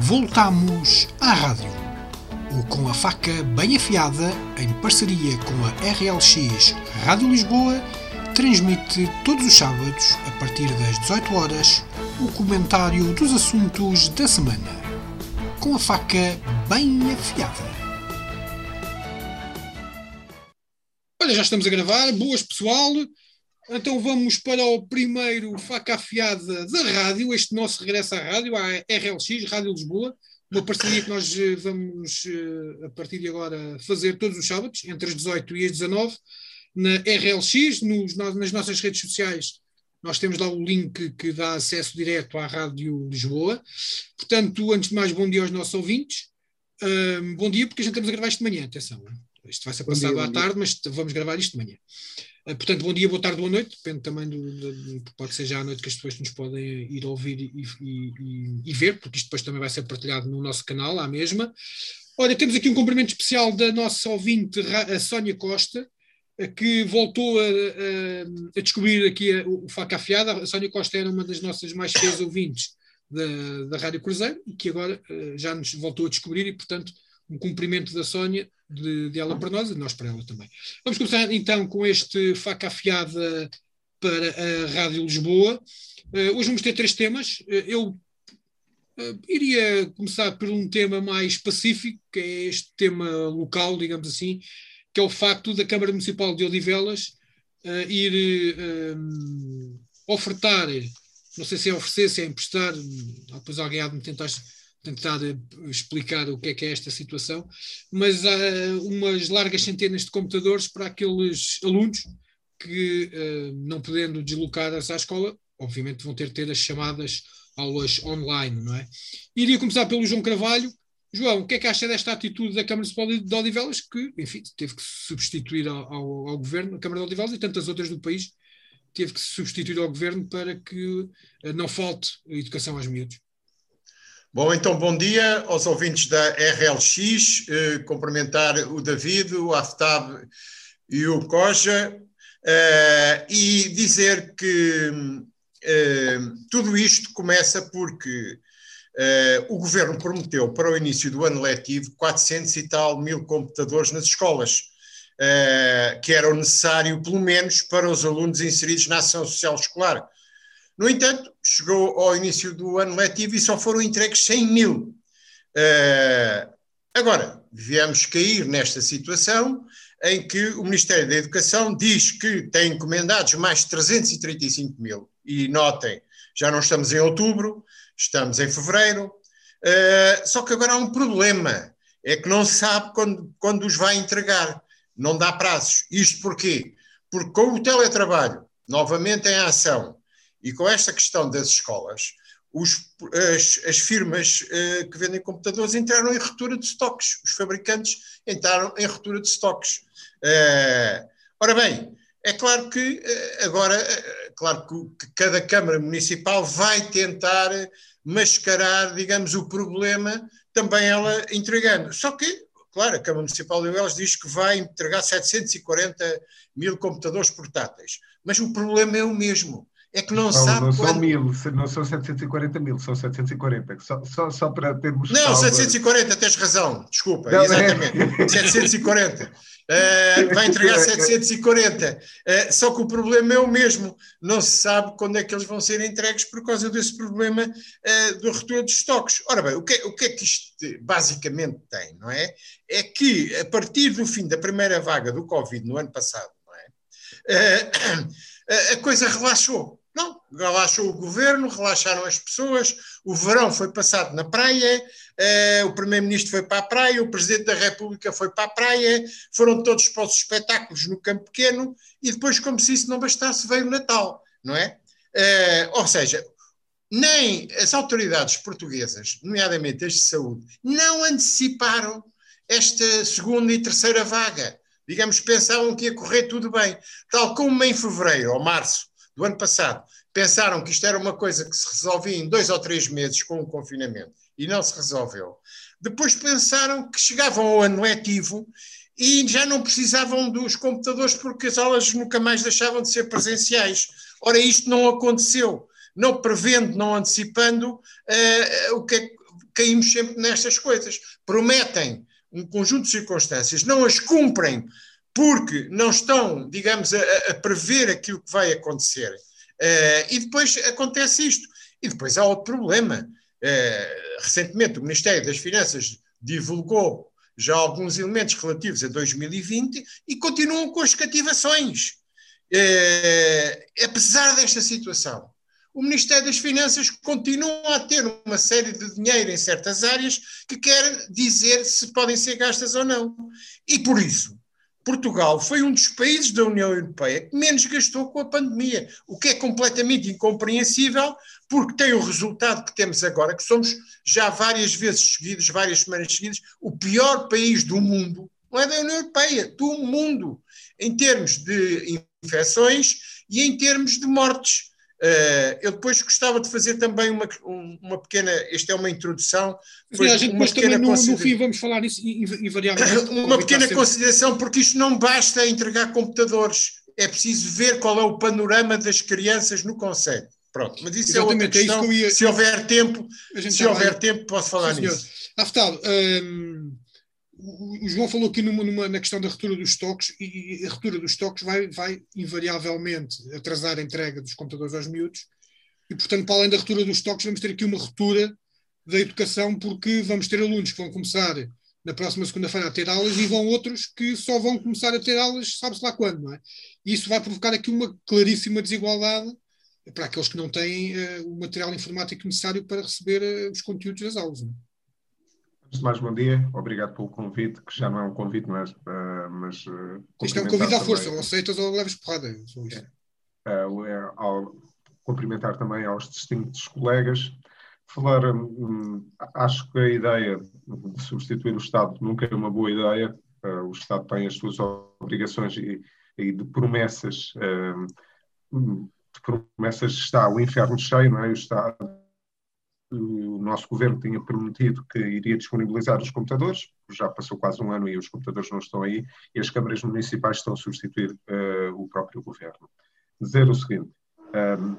Voltamos à rádio. O Com a Faca Bem Afiada, em parceria com a RLX Rádio Lisboa, transmite todos os sábados, a partir das 18 horas, o comentário dos assuntos da semana. Com a Faca Bem Afiada. Olha, já estamos a gravar. Boas, pessoal. Então vamos para o primeiro faca afiada da rádio, este nosso regresso à rádio, à RLX, Rádio Lisboa, uma parceria que nós eh, vamos, eh, a partir de agora, fazer todos os sábados, entre as 18 e as 19, na RLX, nos, nas nossas redes sociais. Nós temos lá o link que dá acesso direto à Rádio Lisboa. Portanto, antes de mais, bom dia aos nossos ouvintes. Um, bom dia, porque a gente estamos a gravar isto de manhã, atenção. Isto vai ser passado dia, à tarde, mas vamos gravar isto de manhã. Eh, portanto, bom dia, boa tarde, boa noite, depende também do, do, do pode ser já à noite que as pessoas nos podem ir ouvir e, e, e, e, ver, porque isto depois também vai ser partilhado no nosso canal, à mesma. Olha, temos aqui um cumprimento especial da nossa ouvinte, a Sónia Costa, que voltou a, a, a descobrir aqui a, o Faca Afiada. A Sónia Costa era uma das nossas mais fiéis ouvintes da, da Rádio Cruzeiro e que agora uh, já nos voltou a descobrir e, portanto, um cumprimento da Sónia de, de, ela para nós e nós para ela também. Vamos começar então com este faca afiada para a Rádio Lisboa. Uh, hoje vamos ter três temas. Uh, eu uh, iria começar por um tema mais pacífico, que é este tema local, digamos assim, que é o facto da Câmara Municipal de Odivelas ir ofertar, não sei se é oferecer, se é emprestar, depois alguém há de me tentar tentar explicar o que é que é esta situação, mas há umas largas centenas de computadores para aqueles alunos que, uh, não podendo deslocar-se à escola, obviamente vão ter de ter as chamadas aulas online, não é? Iria começar pelo João Carvalho. João, o que é que acha desta atitude da Câmara Municipal de Odivelas, que, enfim, teve que substituir ao, ao, ao governo, a Câmara de Odivelas e tantas outras do país, teve que substituir ao governo para que não falte educação aos miúdos? Bom, então bom dia aos ouvintes da RLX, eh, cumprimentar o David, o Aftab e o Coja, eh, e dizer que eh, tudo isto começa porque eh, o governo prometeu para o início do ano letivo 400 e tal mil computadores nas escolas, eh, que eram necessários pelo menos para os alunos inseridos na ação social escolar no entanto, chegou ao início do ano letivo e só foram entregues 100 mil. Uh, agora, viemos cair nesta situação em que o Ministério da Educação diz que tem encomendados mais 335 mil. E notem, já não estamos em outubro, estamos em fevereiro. Uh, só que agora há um problema: é que não se sabe quando, quando os vai entregar. Não dá prazos. Isto porquê? Porque com o teletrabalho novamente em ação e com esta questão das escolas, os, as, as, firmas uh, que vendem computadores entraram em ruptura de estoques, os fabricantes entraram em ruptura de estoques. Uh, ora bem, é claro que uh, agora, claro que, que, cada Câmara Municipal vai tentar mascarar, digamos, o problema, também ela entregando. Só que, claro, a Câmara Municipal de Velas diz que vai entregar 740 mil computadores portáteis, mas o problema é o mesmo é que não, não sabe. Não quando... são mil, não são 740 mil, são 740. Só, só, só para termos. Não, salva... 740, tens razão, desculpa, não, exatamente. É... 740. Uh, vai entregar 740. Uh, eh, só que o problema é o mesmo. Não se sabe quando é que eles vão ser entregues por causa desse problema uh, do retorno dos estoques. Ora bem, o que, o que é que isto basicamente tem, não é? É que a partir do fim da primeira vaga do Covid no ano passado, não é? A coisa relaxou. Não, relaxou o governo, relaxaram as pessoas, o verão foi passado na praia, eh, o primeiro-ministro foi para a praia, o presidente da República foi para a praia, foram todos para os espetáculos no campo pequeno e depois, como se isso não bastasse, veio o Natal, não é? Eh, ou seja, nem as autoridades portuguesas, nomeadamente as de saúde, não anteciparam esta segunda e terceira vaga. Digamos, pensavam que ia correr tudo bem. Tal como em fevereiro ou março do ano passado, pensaram que isto era uma coisa que se resolvia em dois ou três meses com o confinamento e não se resolveu. Depois pensaram que chegavam ao ano letivo e já não precisavam dos computadores porque as aulas nunca mais deixavam de ser presenciais. Ora, isto não aconteceu. Não prevendo, não antecipando, uh, o que é, caímos sempre nestas coisas. Prometem um conjunto de circunstâncias, não as cumprem porque não estão, digamos, a, a prever aquilo que vai acontecer. Uh, e depois acontece isto. E depois há outro problema. Uh, recentemente, o Ministério das Finanças divulgou já alguns elementos relativos a 2020 e continuam com as cativações. Uh, apesar desta situação, o Ministério das Finanças continua a ter uma série de dinheiro em certas áreas que quer dizer se podem ser gastas ou não. E por isso, Portugal foi um dos países da União Europeia que menos gastou com a pandemia, o que é completamente incompreensível, porque tem o resultado que temos agora, que somos já várias vezes seguidas, várias semanas seguidas, o pior país do mundo, não é da União Europeia, do mundo, em termos de infecções e em termos de mortes. Uh, eu depois gostava de fazer também uma, uma pequena, esta é uma introdução. Depois, a gente depois também no, no, fim vamos falar nisso invariavelmente. Uma pequena consideração, porque isto não basta entregar computadores, é preciso ver qual é o panorama das crianças no Conselho. Pronto, mas isso Exatamente, é outra questão. É que ia... Se houver tempo, se houver vai... tempo, posso falar Sim, nisso. Aftal, hum, o João falou aqui numa, numa, na questão da ruptura dos estoques e a ruptura dos estoques vai, vai invariavelmente atrasar a entrega dos computadores aos miúdos e, portanto, para além da ruptura dos estoques, vamos ter aqui uma ruptura da educação porque vamos ter alunos que vão começar na próxima segunda-feira a ter aulas e vão outros que só vão começar a ter aulas sabe-se lá quando, não é? E isso vai provocar aqui uma claríssima desigualdade para aqueles que não têm uh, o material informático necessário para receber uh, os conteúdos das aulas. Não é? Antes de mais, bom dia. Obrigado pelo convite, que já não é um convite, mas. Uh, mas uh, Isto é um convite à força, ou aceitas ou leves porrada. Uh, é, ao cumprimentar também aos distintos colegas. Falar, um, acho que a ideia de substituir o Estado nunca é uma boa ideia. o Estado tem as suas obrigações e, e de promessas. de promessas está o inferno cheio, não é? O Estado o nosso governo tinha prometido que iria disponibilizar os computadores, já passou quase um ano e os computadores não estão aí, e as câmaras municipais estão a substituir uh, o próprio governo. Dizer o seguinte, um, ehm,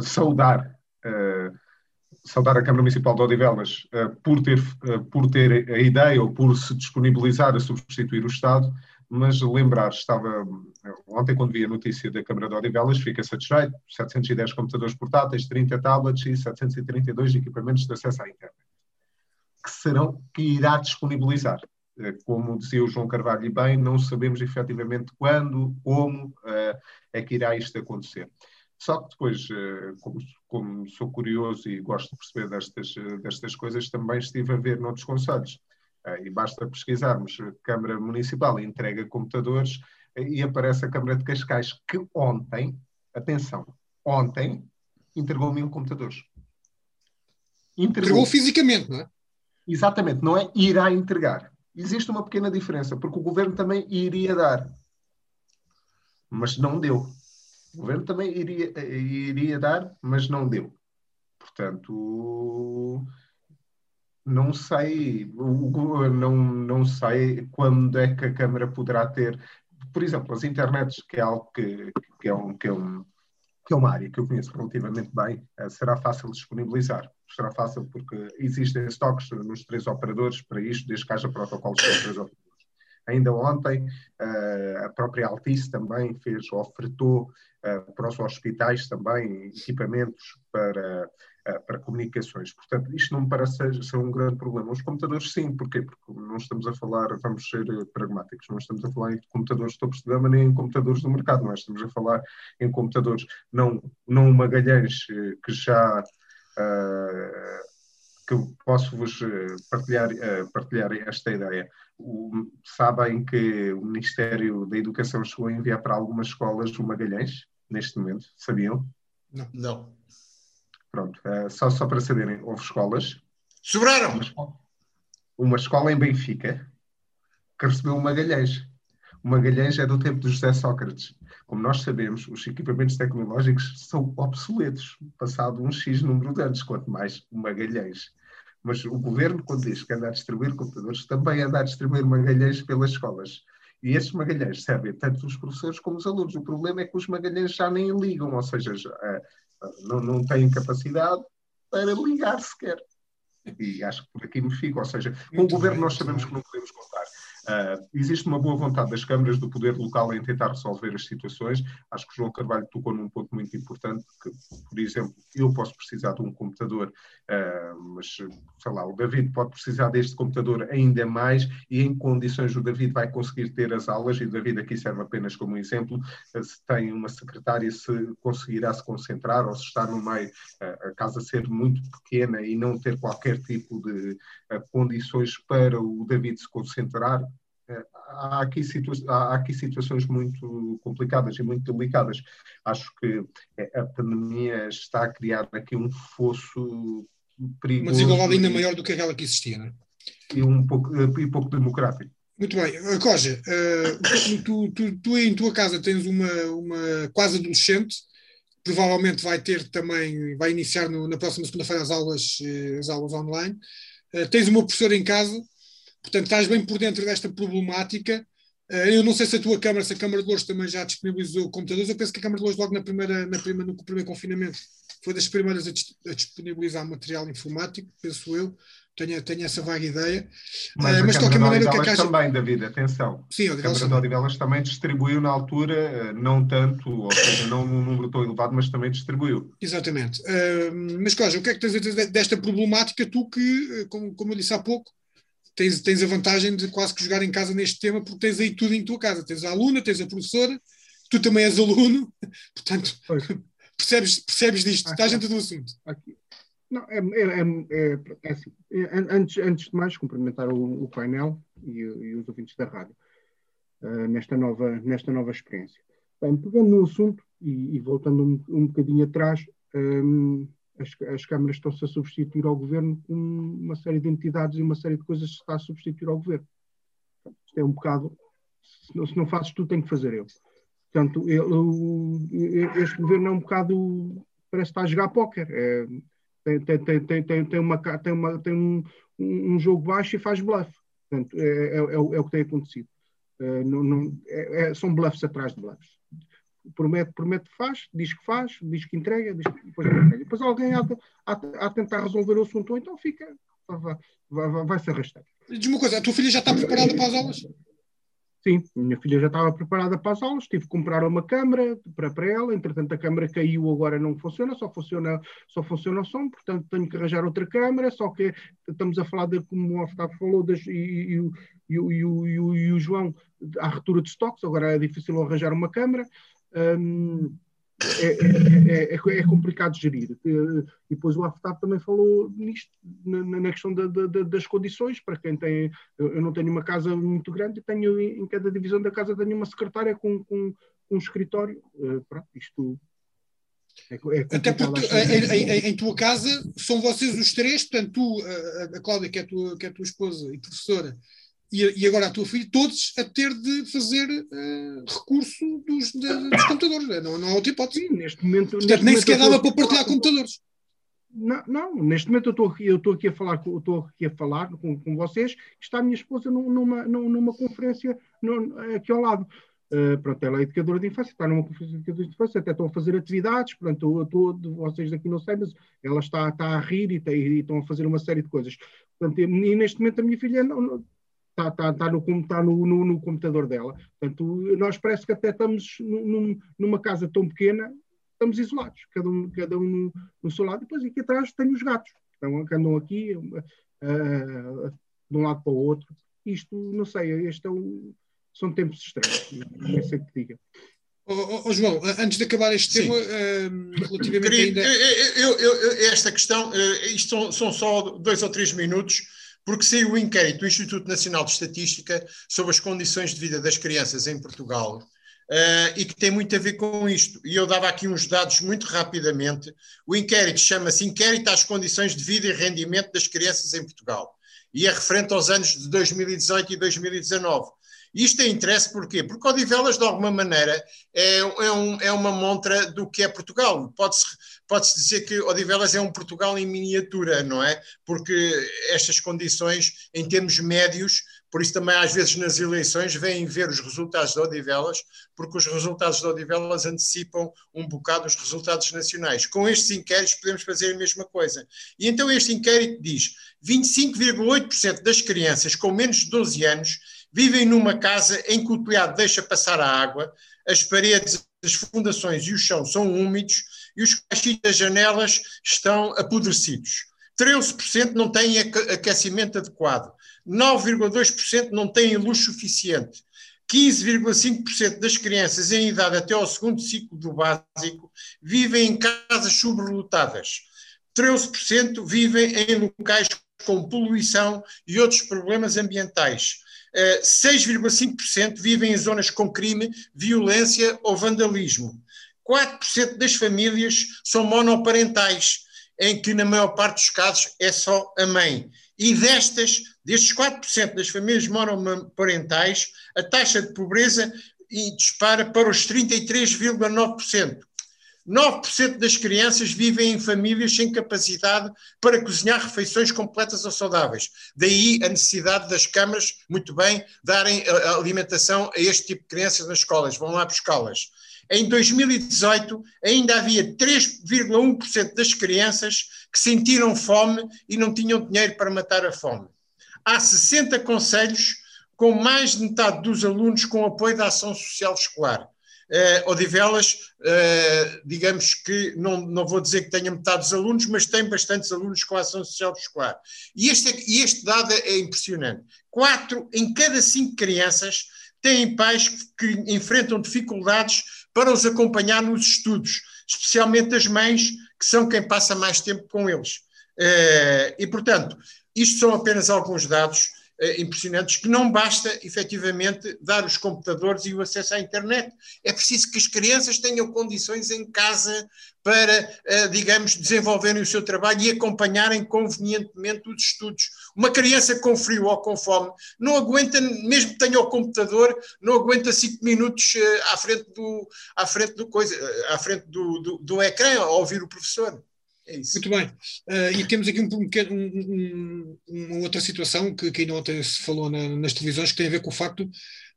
saudar, uh, saudar a Câmara Municipal de Odivelas uh, por, ter, por ter a ideia ou por se disponibilizar a substituir o Estado, mas lembrar, estava ontem quando vi a notícia da Câmara de Odivelas, fica satisfeito, 710 computadores portáteis, 30 tablets e 732 equipamentos de acesso à internet, que serão, que irá disponibilizar. Eh, como dizia o João Carvalho e bem, não sabemos efetivamente quando, como eh, é que irá isto acontecer. Só que depois, eh, como, como sou curioso e gosto de perceber destas, destas coisas, também estive a ver noutros conselhos e basta pesquisarmos Câmara Municipal entrega computadores e aparece a Câmara de Cascais, que ontem, atenção, ontem entregou mil computadores. Entregou, entregou fisicamente, não é? Exatamente, não é irá entregar. Existe uma pequena diferença, porque o governo também iria dar, mas não deu. O governo também iria, iria dar, mas não deu. Portanto, não sei, não, não sei quando é que a Câmara poderá ter, por exemplo, as internets, que é algo que, que, é, um, que, é, um, que é uma área que eu conheço relativamente bem, eh, será fácil disponibilizar. Será fácil porque existem estoques nos três operadores para isto, desde que haja protocolos para os três operadores. Ainda ontem, eh, a própria Altice também fez, ofertou eh, para os hospitais também equipamentos para para comunicações. Portanto, isto não me parece ser, ser, um grande problema. Os computadores, sim, porquê? Porque não estamos a falar, vamos ser eh, pragmáticos, não estamos a falar em computadores de topo de gama nem em computadores do mercado, nós estamos a falar em computadores, não, não Magalhães, eh, que já. Uh, que posso-vos partilhar, uh, partilhar esta ideia. O, sabem que o Ministério da Educação chegou a enviar para algumas escolas o Magalhães, neste momento, sabiam? Não. Não. Pronto, uh, só, só para saberem, houve escolas. Sobraram! Uma escola, uma escola em Benfica que recebeu o Magalhães. O Magalhães é do tempo de José Sócrates. Como nós sabemos, os equipamentos tecnológicos são obsoletos, passado um X número de anos, quanto mais o Magalhães. Mas o governo, quando diz que anda a distribuir computadores, também anda a distribuir Magalhães pelas escolas. E esses Magalhães servem tanto os professores como os alunos. O problema é que os Magalhães já nem ligam, ou seja, já, não, não têm capacidade para ligar sequer. E acho que por aqui me fico. Ou seja, com o governo nós sabemos que não podemos contar. Uh, existe uma boa vontade das câmaras do poder local em tentar resolver as situações. Acho que João Carvalho tocou num ponto muito importante, que, por exemplo, eu posso precisar de um computador, uh, mas, sei lá, o David pode precisar deste computador ainda mais e em condições o David vai conseguir ter as aulas, e o David aqui serve apenas como exemplo, uh, se tem uma secretária, se conseguirá se concentrar ou se está no meio, a casa ser muito pequena e não ter qualquer tipo de condições para o David se concentrar, há aqui, há aqui situações muito complicadas e muito delicadas. Acho que a pandemia está a criar aqui um fosso perigoso. Uma desigualdade ainda maior do que aquela que existia, não é? E um pouco, e pouco democrático. Muito bem. Coja, uh, tu, tu, tu, em tua casa tens uma, uma quase adolescente, provavelmente vai ter também, vai iniciar no, na próxima segunda-feira as aulas, eh, as aulas online. Uh, tens uma professora em casa Portanto, estás bem por dentro desta problemática. Eh, eu não sei se a tua Câmara, se a Câmara de Louros também já disponibilizou computadores. Eu penso que a Câmara de Louros, logo na primeira, na primeira, no primeiro confinamento, foi das primeiras a, disponibilizar material informático, penso eu. Tenho, tenho essa vaga ideia. Mas, uh, mas de qualquer maneira, o que é que acha... também, David, atenção. Sim, a Câmara de Odivelas também distribuiu na altura, eh, não tanto, ou seja, não num número tão elevado, mas também distribuiu. Exatamente. Uh, mas, Coja, o que é que tens a dizer desta problemática, tu que, como, como eu disse há pouco, tens, tens a vantagem de quase que jogar em casa neste tema, porque tens aí tudo em tua casa. Tens a aluna, tens a professora, tu também és aluno, portanto, percebes, percebes disto, estás dentro do assunto. Aqui. Não, é, é, é, é assim. Antes, antes de mais, cumprimentar o, o painel e, e, os ouvintes da rádio uh, nesta, nova, nesta nova experiência. Bem, pegando no assunto e, e voltando um, um bocadinho atrás, um, as, as câmaras estão-se a substituir ao governo com uma série de entidades e uma série de coisas que está a substituir ao governo. Isto é um bocado. Se não, se não fazes tu, tem que fazer eu. Portanto, este governo é um bocado. Parece que está a jogar póquer. É, tem, tem, tem, tem, tem, uma, tem, uma, tem um, um jogo baixo e faz bluff. Portanto, é, é, é, é o que tem acontecido. É, não, não, é, é, são bluffs atrás de bluffs promete, promete faz, diz que faz, diz que entrega, diz que depois entrega. Depois alguém há, há, tentar resolver o assunto, ou então fica, vai, vai, vai se arrastar. Diz uma coisa, a tua filha já está preparada para as aulas? Sim, minha filha já estava preparada para as aulas, tive que comprar uma câmara para, para ela, entretanto a câmara caiu, agora não funciona, só funciona, só funciona o som, portanto tenho que arranjar outra câmara, só que estamos a falar de, como o Otávio falou, das, e, e, o João, a retura de estoques, agora é difícil arranjar uma câmara, um, é, é, é, é, complicado gerir. E depois o AFTAP também falou nisto, na, na questão da, da, das condições, para quem tem. Eu não tenho uma casa muito grande, tenho em cada divisão da casa tenho uma secretária com, com, com um escritório. Pronto, isto. É, é Até porque em, em, em, tua casa são vocês os três, portanto, tu, a, a Cláudia, que é, tua, que é tua esposa e professora, e, agora a tua filha, todos a ter de fazer uh, recurso dos, de, dos computadores. Né? Não, não há outra hipótese. Sim, neste momento. Portanto, neste nem sequer dava para partilhar computadores. Não, não, neste momento eu estou aqui, eu estou aqui a falar, eu estou aqui a falar com, com vocês. Está a minha esposa numa, numa conferência aqui ao lado. Uh, pronto, ela é educadora de infância, está numa conferência de educadores de infância, até estão a fazer atividades, portanto, eu estou, vocês aqui não sei, mas ela está, está a rir e, e, estão a fazer uma série de coisas. Portanto, e neste momento a minha filha não, está, está, está, no, está no, no, no, computador dela. Portanto, nós parece que até estamos num, numa casa tão pequena, estamos isolados, cada um, cada um no, no seu lado. E depois aqui atrás tenho os gatos, então, que andam aqui uh, de um lado para o outro. Isto, não sei, este é um, são tempos estranhos, não sei o que diga. Oh, oh, João, antes de acabar este Sim. tema, uh, relativamente Querido, ainda... Eu, eu, eu, esta questão, uh, isto são, são, só dois ou três minutos, porque saiu o inquérito do Instituto Nacional de Estatística sobre as condições de vida das crianças em Portugal uh, e que tem muito a ver com isto. E eu dava aqui uns dados muito rapidamente. O inquérito chama-se Inquérito às Condições de Vida e Rendimento das Crianças em Portugal e é referente aos anos de 2018 e 2019. Isto tem interesse porquê? Porque Odivelas, de alguma maneira, é, é, um, é uma montra do que é Portugal. Pode-se pode dizer que Odivelas é um Portugal em miniatura, não é? Porque estas condições, em termos médios, por isso também às vezes nas eleições vêm ver os resultados de Odivelas, porque os resultados de Odivelas antecipam um bocado os resultados nacionais. Com estes inquéritos podemos fazer a mesma coisa. E então este inquérito diz 25,8% das crianças com menos de 12 anos vivem numa casa em que o telhado deixa passar a água, as paredes, as fundações e o chão são úmidos e os cachos das janelas estão apodrecidos. 13% não têm aquecimento adequado, 9,2% não têm luz suficiente, 15,5% das crianças em idade até ao segundo ciclo do básico vivem em casas sobrelotadas, 13% vivem em locais com poluição e outros problemas ambientais, 6,5% eh, vivem em zonas com crime, violência ou vandalismo. 4% das famílias são monoparentais, em que na maior parte dos casos é só a mãe. E destas, destes 4% das famílias monoparentais, a taxa de pobreza dispara para os 33,9%. 9% das crianças vivem em famílias sem capacidade para cozinhar refeições completas ou saudáveis. Daí a necessidade das câmaras, muito bem, darem alimentação a este tipo de crianças nas escolas, vão lá buscá-las. Em 2018, ainda havia 3,1% das crianças que sentiram fome e não tinham dinheiro para matar a fome. Há 60 conselhos com mais de metade dos alunos com apoio da ação social escolar uh, Odivelas, uh, digamos que, não, não vou dizer que tenha metade dos alunos, mas tem bastantes alunos com ação social escolar. E este, é, e este dado é impressionante. Quatro em cada cinco crianças têm pais que, que enfrentam dificuldades para os acompanhar nos estudos, especialmente as mães, que são quem passa mais tempo com eles. Uh, e, portanto, isto são apenas alguns dados impressionantes que não basta efetivamente dar os computadores e o acesso à internet. É preciso que as crianças tenham condições em casa para, uh, digamos, desenvolverem o seu trabalho e acompanharem convenientemente os estudos. Uma criança com frio ou com fome não aguenta, mesmo que tenha o computador, não aguenta cinco minutos uh, à frente do, à frente do coisa, à frente do, do, do ecrã a ouvir o professor. É Muito bem. Uh, e temos aqui um, um, um, uma outra situação que, que ainda ontem se falou na, nas televisões, que tem a ver com o facto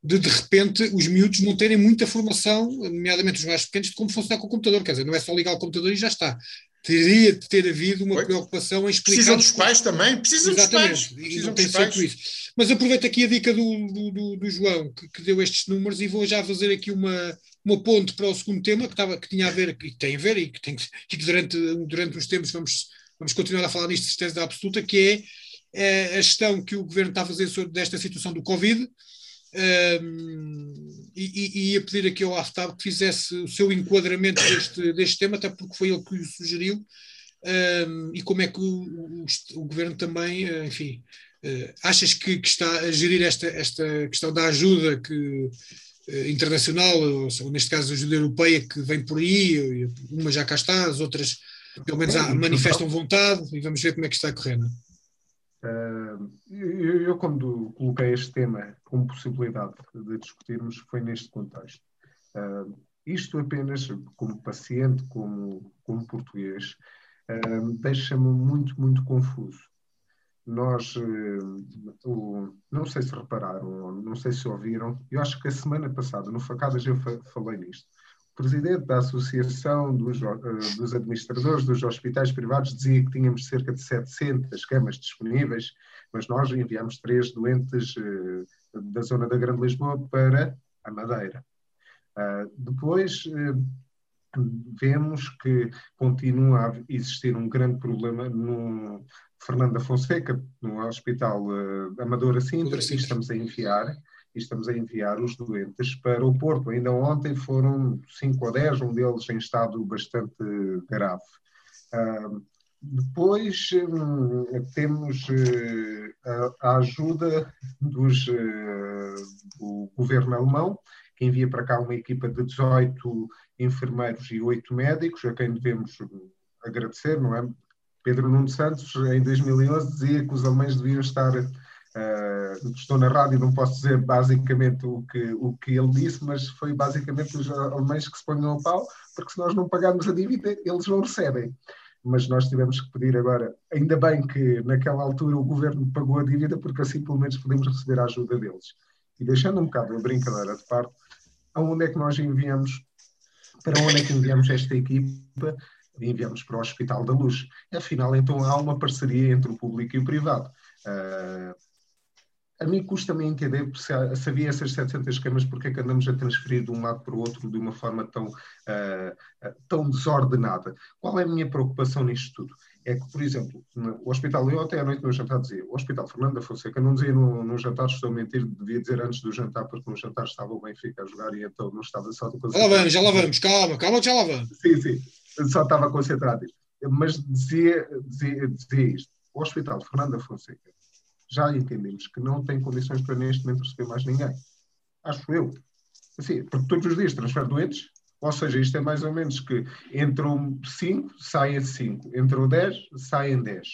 de, de repente, os miúdos não terem muita formação, nomeadamente os mais pequenos, de como funcionar com o computador. Quer dizer, não é só ligar o computador e já está. Teria de ter havido uma Oi? preocupação em explicar. Precisam dos pais também, precisam Exatamente, dos pais. Precisam dos pais. Isso. Mas aproveito aqui a dica do, do, do, do João, que, que, deu estes números, e vou já fazer aqui uma, uma ponte para o segundo tema, que, estava, que tinha a ver, que tem a ver, e que, tem, que durante, durante os tempos vamos, vamos continuar a falar nisto de certeza absoluta, que é, é, a gestão que o governo está a fazer sobre, desta situação do Covid. Um, e, e, a pedir aqui ao Aftab que fizesse o seu enquadramento deste, deste tema, até porque foi ele que o sugeriu, um, e como é que o, o, o governo também, eh, enfim, uh, achas que, que, está a gerir esta, esta questão da ajuda que internacional, ou neste caso a ajuda europeia que vem por aí, uma já cá está, as outras pelo menos há, manifestam vontade e vamos ver como é que está a correr. Uh, eu, eu, quando coloquei este tema como possibilidade de discutirmos, foi neste contexto. Uh, isto apenas como paciente, como, como português, uh, deixa-me muito, muito confuso nós, eh, o, não sei se repararam, não sei se ouviram, eu acho que a semana passada, no Facadas, eu falei nisto. O presidente da Associação dos, eh, dos Administradores dos Hospitais Privados dizia que tínhamos cerca de 700 camas disponíveis, mas nós enviamos três doentes eh, da zona da Grande Lisboa para a Madeira. depois, vemos que continua a existir um grande problema no, Fernanda Fonseca, no Hospital uh, Amadora Sintra, e estamos a enviar e estamos a enviar os doentes para o Porto. Ainda ontem foram 5 ou 10, um deles em estado bastante grave. Uh, depois um, temos uh, a, ajuda dos, uh, do governo alemão, que envia para cá uma equipa de 18 enfermeiros e 8 médicos, a quem devemos agradecer, não é? Pedro Nuno Santos, em 2011, dizia que os alemães deviam estar uh, estou na rádio, não posso dizer basicamente o que, o que ele disse, mas foi basicamente os alemães que se ponham ao pau, porque se nós não pagarmos a dívida, eles não recebem. Mas nós tivemos que pedir agora, ainda bem que naquela altura o governo pagou a dívida, porque assim pelo menos podemos receber a ajuda deles. E deixando um bocado a brincadeira de parte, aonde é que nós enviamos, para onde é que enviamos esta equipa? Enviamos para o Hospital da Luz. Afinal, então há uma parceria entre o público e o privado. Uh, a mim custa-me entender se, se havia essas 700 camas, porque é que andamos a transferir de um lado para o outro de uma forma tão, uh, tão desordenada. Qual é a minha preocupação nisto tudo? É que, por exemplo, no, o hospital, eu até à noite no jantar dizia, o Hospital Fernando da Fonseca, não dizia no, no jantar, estou a mentir, devia dizer antes do jantar, porque no jantar estava o Benfica a jogar e então não estava só... Já lá vamos, já lá vamos, calma, calma, já lá vamos. Sim, sim, só estava concentrado. Mas dizia, dizia, dizia isto, o Hospital Fernando da Fonseca já entendemos que não tem condições para neste momento receber mais ninguém. Acho eu. Assim, porque todos os dias transfere doentes, ou seja, isto é mais ou menos que entram 5, saem 5, entram 10, saem 10.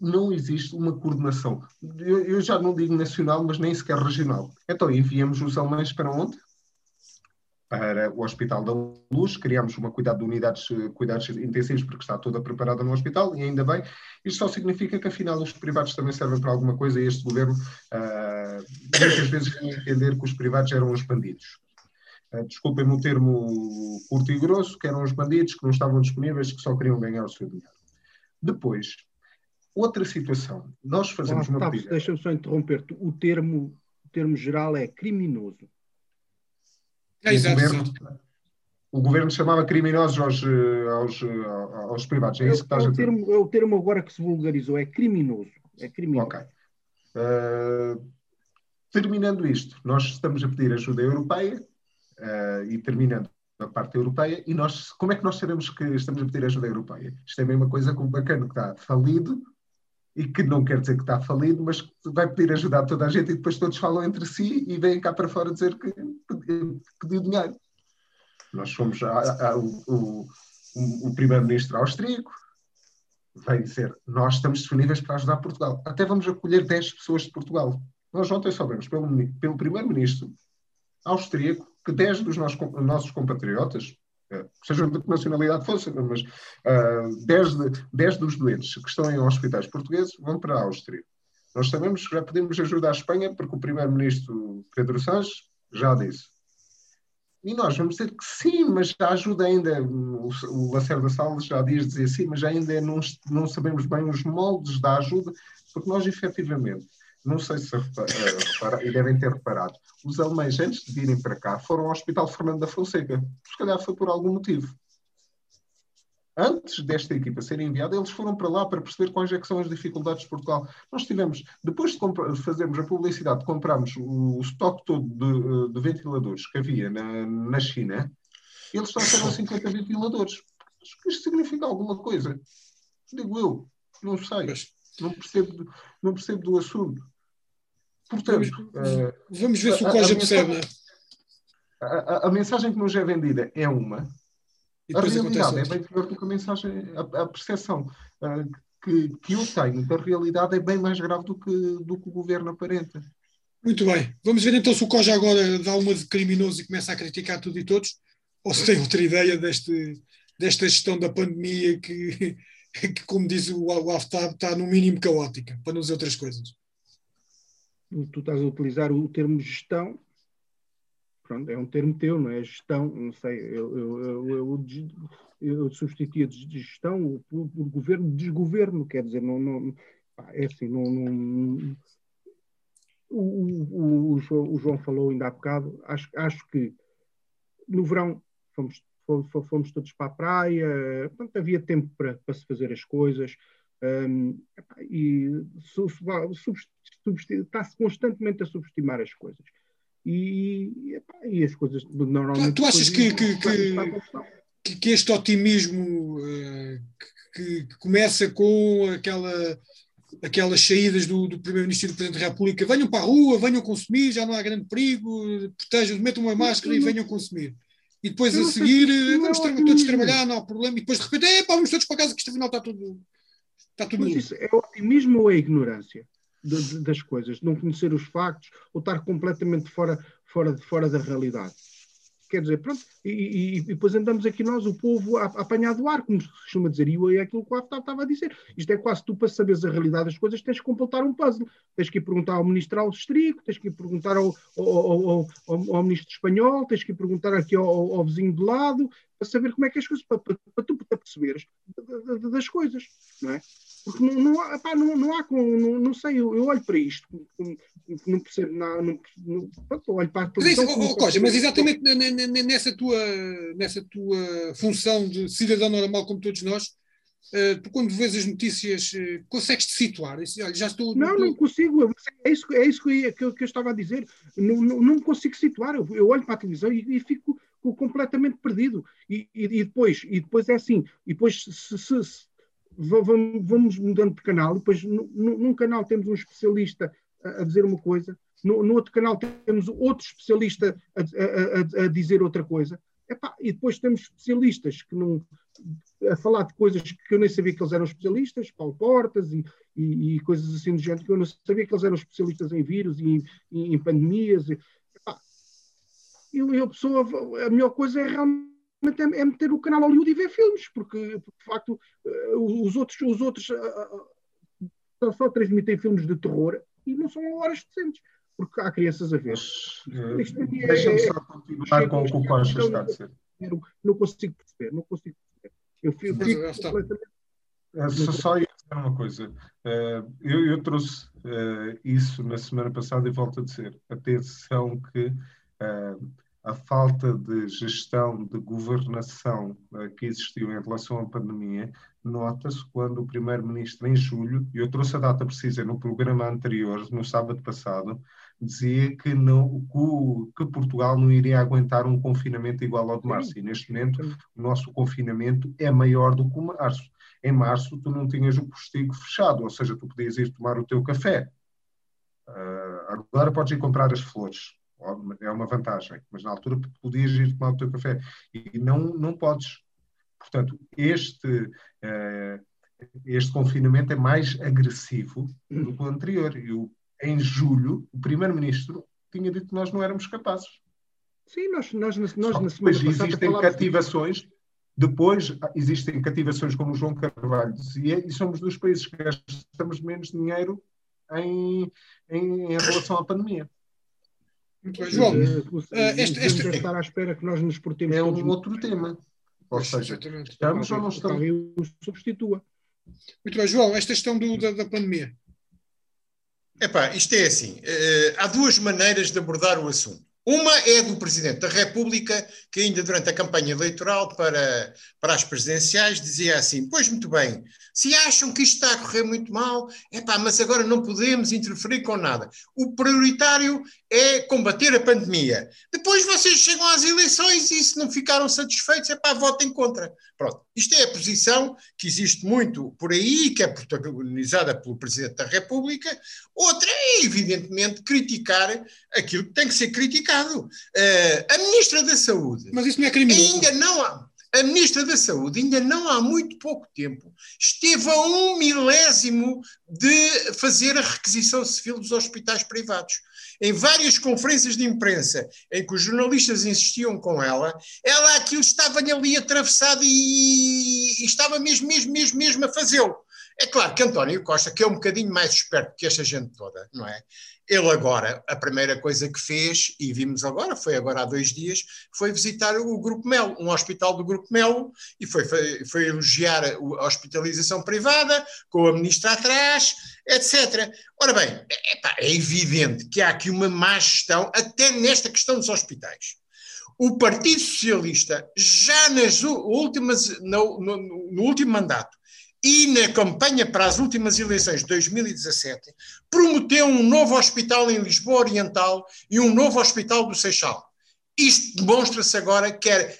Não existe uma coordenação. Eu, eu, já não digo nacional, mas nem sequer regional. Então enviamos os alemães para onde? Para o Hospital da Luz, criamos uma cuidado de unidades, cuidados intensivos porque está toda preparada no hospital e ainda bem, isto só significa que afinal os privados também servem para alguma coisa e este governo uh, muitas vezes entender que os privados eram os bandidos. Uh, Desculpem-me o termo curto e grosso, que eram os bandidos que não estavam disponíveis, que só queriam ganhar o seu dinheiro. Depois, outra situação, nós fazemos ah, uma Deixa-me só interromper-te, o termo, o termo geral é criminoso. É, exato, o, governo, o governo chamava criminosos aos, eh, aos, eh, aos privados. É, é isso que estás é a dizer. Termo, é o termo agora que se vulgarizou, é criminoso. É criminoso. Ok. Uh, terminando isto, nós estamos a pedir ajuda europeia uh, e terminando a parte europeia, e nós, como é que nós sabemos que estamos a pedir ajuda europeia? Isto é a mesma coisa com o bacana que está falido e que não quer dizer que está falido, mas que vai pedir ajuda a toda a gente e depois todos falam entre si e vêm cá para fora dizer que pediu dinheiro. Nós fomos a, a, o, o, primeiro-ministro austríaco, veio dizer: Nós estamos disponíveis para ajudar Portugal. Até vamos acolher 10 pessoas de Portugal. Nós ontem soubemos pelo, pelo primeiro-ministro austríaco que 10 dos nossos, nossos compatriotas, eh, sejam de que nacionalidade fossem, mas uh, 10, de, 10 dos doentes que estão em hospitais portugueses vão para a Áustria. Nós sabemos que já pedimos ajuda à Espanha, porque o primeiro-ministro Pedro Sánchez já disse. E nós vamos dizer que sim, mas a ajuda ainda, o, o Lacerda Salles já diz dizer sim, mas ainda não, não sabemos bem os moldes da ajuda, porque nós efetivamente, não sei se repara, e devem ter reparado, os alemães antes de virem para cá foram ao Hospital Fernando da Fonseca, se calhar foi por algum motivo antes desta equipa ser enviada, eles foram para lá para perceber quais é são as dificuldades de Portugal. Nós tivemos, depois de fazermos a publicidade, compramos o estoque todo de, de ventiladores que havia na, na China, eles trouxeram 50 ventiladores. Isto significa alguma coisa. Digo eu, não sei, não percebo, não percebo do assunto. Portanto, vamos, vamos ver se o Coja percebe. A, a, a, mensagem que nos é vendida é uma, a realidade é bem pior do que a mensagem, a, a percepção uh, que, que eu tenho da realidade é bem mais grave do que, do que o governo aparenta. Muito bem. Vamos ver então se o Coja agora dá uma de criminoso e começa a criticar tudo e todos, ou se tem outra ideia deste, desta gestão da pandemia que, que como diz o, o Aftab, está no mínimo caótica, para não dizer outras coisas. Tu estás a utilizar o termo gestão pronto, é um termo teu, não é? Gestão, não sei, eu, eu, eu, eu, substituía de gestão por, por, governo, desgoverno, quer dizer, não, não é assim, não, não o, o, o, João, falou ainda há bocado, acho, acho que no verão fomos, fomos, fomos todos para a praia, portanto, havia tempo para, para se fazer as coisas, um, e está-se constantemente a subestimar as coisas e, e as coisas normalmente. Tu, achas que, que, que, que, este otimismo uh, que, que, começa com aquela, aquelas saídas do, do Primeiro-Ministro e do Presidente da República venham para a rua, venham consumir, já não há grande perigo, protejam, metam uma máscara e venham consumir. E depois a seguir, vamos tra todos trabalhar, não há problema. E depois de repente, é, pá, vamos todos para casa que isto afinal está tudo. Está tudo Mas isso é otimismo ou é ignorância? de, de, das coisas, não conhecer os factos ou estar completamente fora, fora, fora da realidade. Quer dizer, pronto, e, e, e, depois andamos aqui nós, o povo, a, a apanhar do ar, como se costuma dizer, e é aquilo que o Aftab estava a dizer. Isto é quase tu, para saberes a realidade das coisas, tens que completar um puzzle. Tens que ir perguntar ao ministro austríaco, tens que ir perguntar ao, ao, ao, ao, ministro espanhol, tens que ir perguntar aqui ao, vizinho do lado, para saber como é que é as coisas, para, para, para tu perceberes das coisas, não é? Porque não, não, há, pá, não, não há com, não, não sei, eu, eu olho para isto, não percebo nada, não, não, pronto, olho para a televisão. Mas, oh, Costa, mas exatamente nessa tua, nessa tua função de cidadão normal como todos nós, Uh, tu quando vês as notícias uh, consegues te situar? Isso, olha, já estou. Não, não consigo. É isso, é isso que, eu, que, eu, que eu estava a dizer. Não, não, não me consigo situar. Eu, eu olho para a televisão e, e fico completamente perdido. E, e, e, depois, e depois é assim. E depois se, se, se vamos mudando de canal, depois num canal temos um especialista a, a dizer uma coisa, no, no, outro canal temos outro especialista a, a, a dizer outra coisa, Epá, e depois temos especialistas que não a falar de coisas que eu nem sabia que eles eram especialistas, Paulo Portas e, e, e coisas assim do género, que eu não sabia que eles eram especialistas em vírus e em, em pandemias. E, e a pessoa, a melhor coisa é realmente é, é meter o canal Hollywood e ver filmes, porque, porque de facto eh, os outros, os outros uh, só, só, transmitem filmes de terror e não são horas decentes, porque há crianças a ver. Uh, Deixa-me só continuar com o que o Costa está a dizer. Não consigo perceber, não consigo perceber. Eu fico, fico completamente. Só, só ia dizer uma coisa. Uh, eu, eu, trouxe uh, isso na semana passada e volto a dizer. Atenção que uh, a falta de gestão, de governação uh, que existiu em relação à pandemia, nota-se quando o Primeiro-Ministro, em julho, e eu trouxe a data precisa no programa anterior, no sábado passado, dizia que, não, que, Portugal não iria aguentar um confinamento igual ao de março. E neste momento o nosso confinamento é maior do que o março. Em março tu não tinhas o postigo fechado, ou seja, tu podias ir tomar o teu café. Uh, agora podes ir comprar as flores é uma vantagem, mas na altura podias ir tomar o teu café e não, não podes. Portanto, este, uh, este confinamento é mais agressivo do que o anterior. E o, em julho, o primeiro-ministro tinha dito que nós não éramos capazes. Sim, nós, nós, nós, na semana passada existem cativações, depois existem cativações como o João Carvalho dizia, e somos dos países que gastamos menos dinheiro em, em, em relação à pandemia. Muito bem. João, uh, este, este... estar à espera que nós nos portemos. É um outro tema. Ou seja, estamos ou não estamos? o substitua. Muito bem, João, esta questão do, da, da pandemia. Epá, isto é assim: uh, há duas maneiras de abordar o assunto. Uma é do Presidente da República, que ainda durante a campanha eleitoral para, para as presidenciais dizia assim: Pois muito bem, se acham que isto está a correr muito mal, epá, mas agora não podemos interferir com nada. O prioritário é combater a pandemia. Depois vocês chegam às eleições e se não ficaram satisfeitos, epá, votem contra. Pronto. Isto é a posição que existe muito por aí, que é protagonizada pelo Presidente da República. Outra é, evidentemente, criticar aquilo que tem que ser criticado. Uh, a Ministra da Saúde. Mas isso não é criminoso. Ainda não há a Ministra da Saúde, ainda não há muito pouco tempo, esteve a um milésimo de fazer a requisição civil dos hospitais privados. Em várias conferências de imprensa em que os jornalistas insistiam com ela, ela aquilo estava-lhe ali atravessado e, e estava mesmo, mesmo, mesmo, mesmo a fazê-lo. É claro que António Costa, que é um bocadinho mais esperto que esta gente toda, não é? Ele agora, a primeira coisa que fez, e vimos agora, foi agora há dois dias, foi visitar o Grupo Melo, um hospital do Grupo Melo, e foi, foi, foi elogiar a hospitalização privada, com a ministra atrás, etc. Ora bem, é, evidente que há aqui uma má gestão, até nesta questão dos hospitais. O Partido Socialista, já nas últimas, no, no, no último mandato, e na campanha para as últimas eleições de 2017 prometeu um novo hospital em Lisboa Oriental e um novo hospital do Seixal. Isto demonstra-se agora que era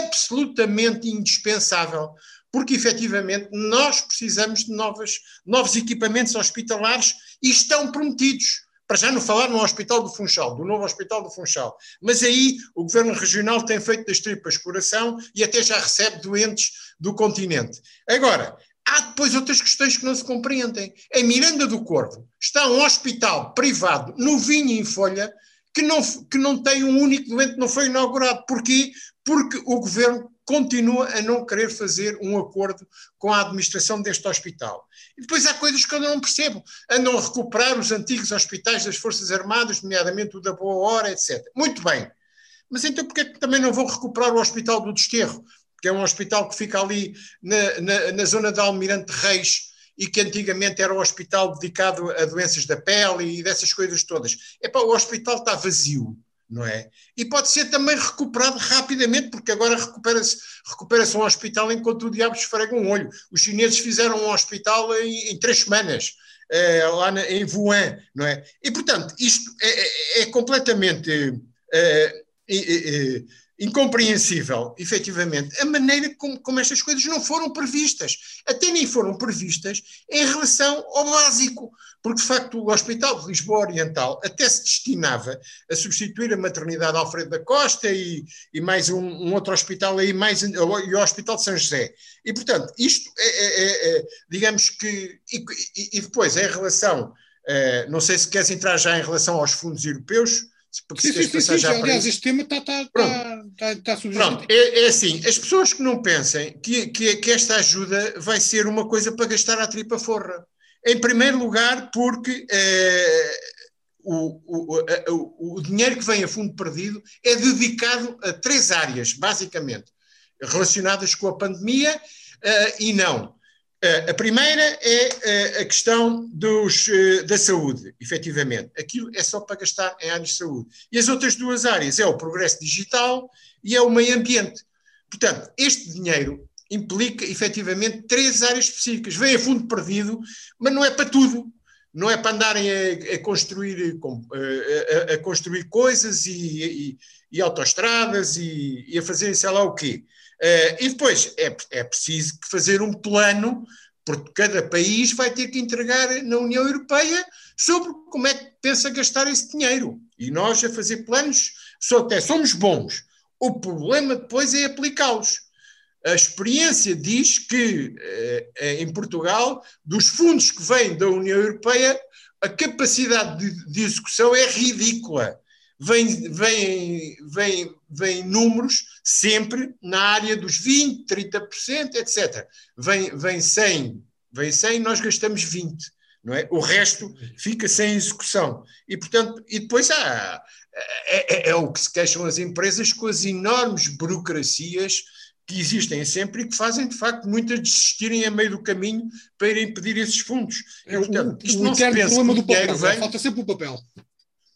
absolutamente indispensável, porque efetivamente nós precisamos de novas, novos equipamentos hospitalares e estão prometidos. Para já não falar no Hospital do Funchal, do novo Hospital do Funchal. Mas aí o Governo Regional tem feito das tripas coração e até já recebe doentes do continente. Agora, há depois outras questões que não se compreendem. Em Miranda do Corvo está um hospital privado, no Vinho em Folha, que não, que não tem um único doente, não foi inaugurado. Porquê? Porque o governo continua a não querer fazer um acordo com a administração deste hospital. E depois há coisas que eu não percebo. Andam a recuperar os antigos hospitais das Forças Armadas, nomeadamente o da Boa Hora, etc. Muito bem. Mas então porquê que também não vão recuperar o Hospital do Desterro? Que é um hospital que fica ali na, na, na zona de Almirante Reis e que antigamente era um hospital dedicado a doenças da pele e dessas coisas todas. Epá, o hospital está vazio não é? E pode ser também recuperado rapidamente, porque agora recupera-se recupera um hospital enquanto o diabo esfrega um olho. Os chineses fizeram um hospital em, em três semanas, eh, lá na, em Wuhan, não é? E, portanto, isto é, é, é completamente eh, incompreensível, efetivamente, a maneira como, como estas coisas não foram previstas. Até nem foram previstas em relação ao básico, porque de facto o Hospital de Lisboa Oriental até se destinava a substituir a maternidade Alfredo da Costa e, e mais um, um, outro hospital aí, mais, e o Hospital de São José. E portanto, isto é, é, é, é digamos que. E, e, depois, em relação. Eh, não sei se queres entrar já em relação aos fundos europeus porque sim, sim, sim, sim. Aliás, este tema está tá, tá, tá, tá Pronto, é, é, assim, as pessoas que não pensem que, que, que, esta ajuda vai ser uma coisa para gastar à tripa forra. Em primeiro lugar, porque eh, o, o, o, o dinheiro que vem a fundo perdido é dedicado a três áreas, basicamente, relacionadas com a pandemia uh, e não. Uh, a primeira é uh, a questão dos, uh, da saúde, efetivamente. Aquilo é só para gastar em áreas de saúde. E as outras duas áreas é o progresso digital e é o meio ambiente. Portanto, este dinheiro implica efetivamente três áreas específicas. Vem a fundo perdido, mas não é para tudo. Não é para andarem a, a construir, a, a, construir coisas e, e autoestradas e, e a fazerem sei lá o quê. Uh, e depois é, é preciso fazer um plano, porque cada país vai ter que entregar na União Europeia sobre como é que pensa gastar esse dinheiro. E nós a fazer planos só até somos bons. O problema depois é aplicá-los. A experiência diz que uh, em Portugal, dos fundos que vêm da União Europeia, a capacidade de, de execução é ridícula vem, vem, vem, vem números sempre na área dos 20, 30%, etc. Vem, vem 100, vem 100, nós gastamos 20. Não é? O resto fica sem execução. E, portanto, e depois há, é, é, é o que se queixam as empresas com as enormes burocracias que existem sempre e que fazem, de facto, muitas desistirem a meio do caminho para irem pedir esses fundos. E, é portanto, isto o, não se pensa problema do papel, vem... falta sempre o papel.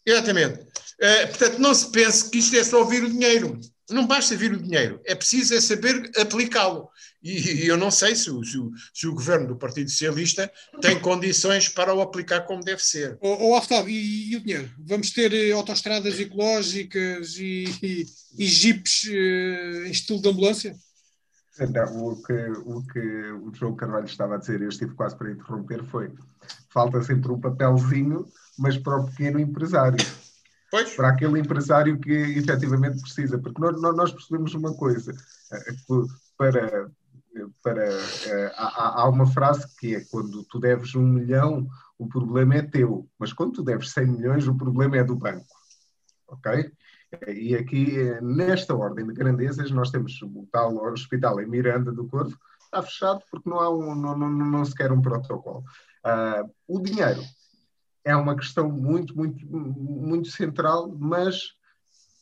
Exatamente. Uh, portanto, não se pense que isto é só vir o dinheiro. Não basta vir o dinheiro, é preciso é saber aplicá-lo. E, e, eu não sei se o, se, o, se o, governo do Partido Socialista tem condições para o aplicar como deve ser. Oh, oh Aftab, e, e, o dinheiro? Vamos ter eh, autoestradas ecológicas e, e, e jipes eh, em estilo de ambulância? Não, o que, o que o João Carvalho estava a dizer, eu estive quase para interromper, foi falta sempre um papelzinho, mas para o pequeno empresário. Pois. Para aquele empresário que efetivamente precisa. Porque nós, nós percebemos uma coisa, eh, para, para, eh, há, há uma frase que é quando tu deves um milhão, o problema é teu, mas quando tu deves 100 milhões, o problema é do banco. Ok? E aqui, nesta ordem de grandezas, nós temos o tal hospital em Miranda do Corvo, está fechado porque não há um, não, não, não sequer um protocolo. Uh, o dinheiro é uma questão muito, muito, muito central, mas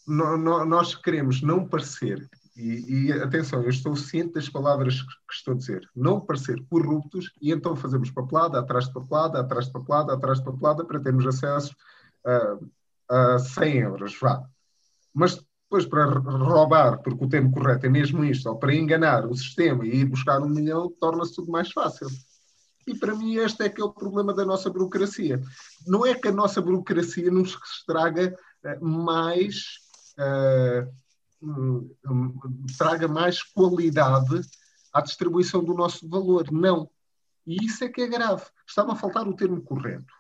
no, no, nós queremos não parecer, e, e, atenção, eu estou ciente das palavras que estou a dizer, não parecer corruptos, e então fazemos papelada, atrás de papelada, atrás de papelada, atrás de papelada, para termos acesso a, a 100 euros, vá. Mas depois para roubar, porque o termo correto é mesmo isto, ou para enganar o sistema e ir buscar um milhão, torna-se tudo mais fácil. E para mim este é que é o problema da nossa burocracia. Não é que a nossa burocracia nos estraga uh, mais, uh, traga mais qualidade à distribuição do nosso valor. Não. E isso é que é grave. Estava a faltar o termo correto.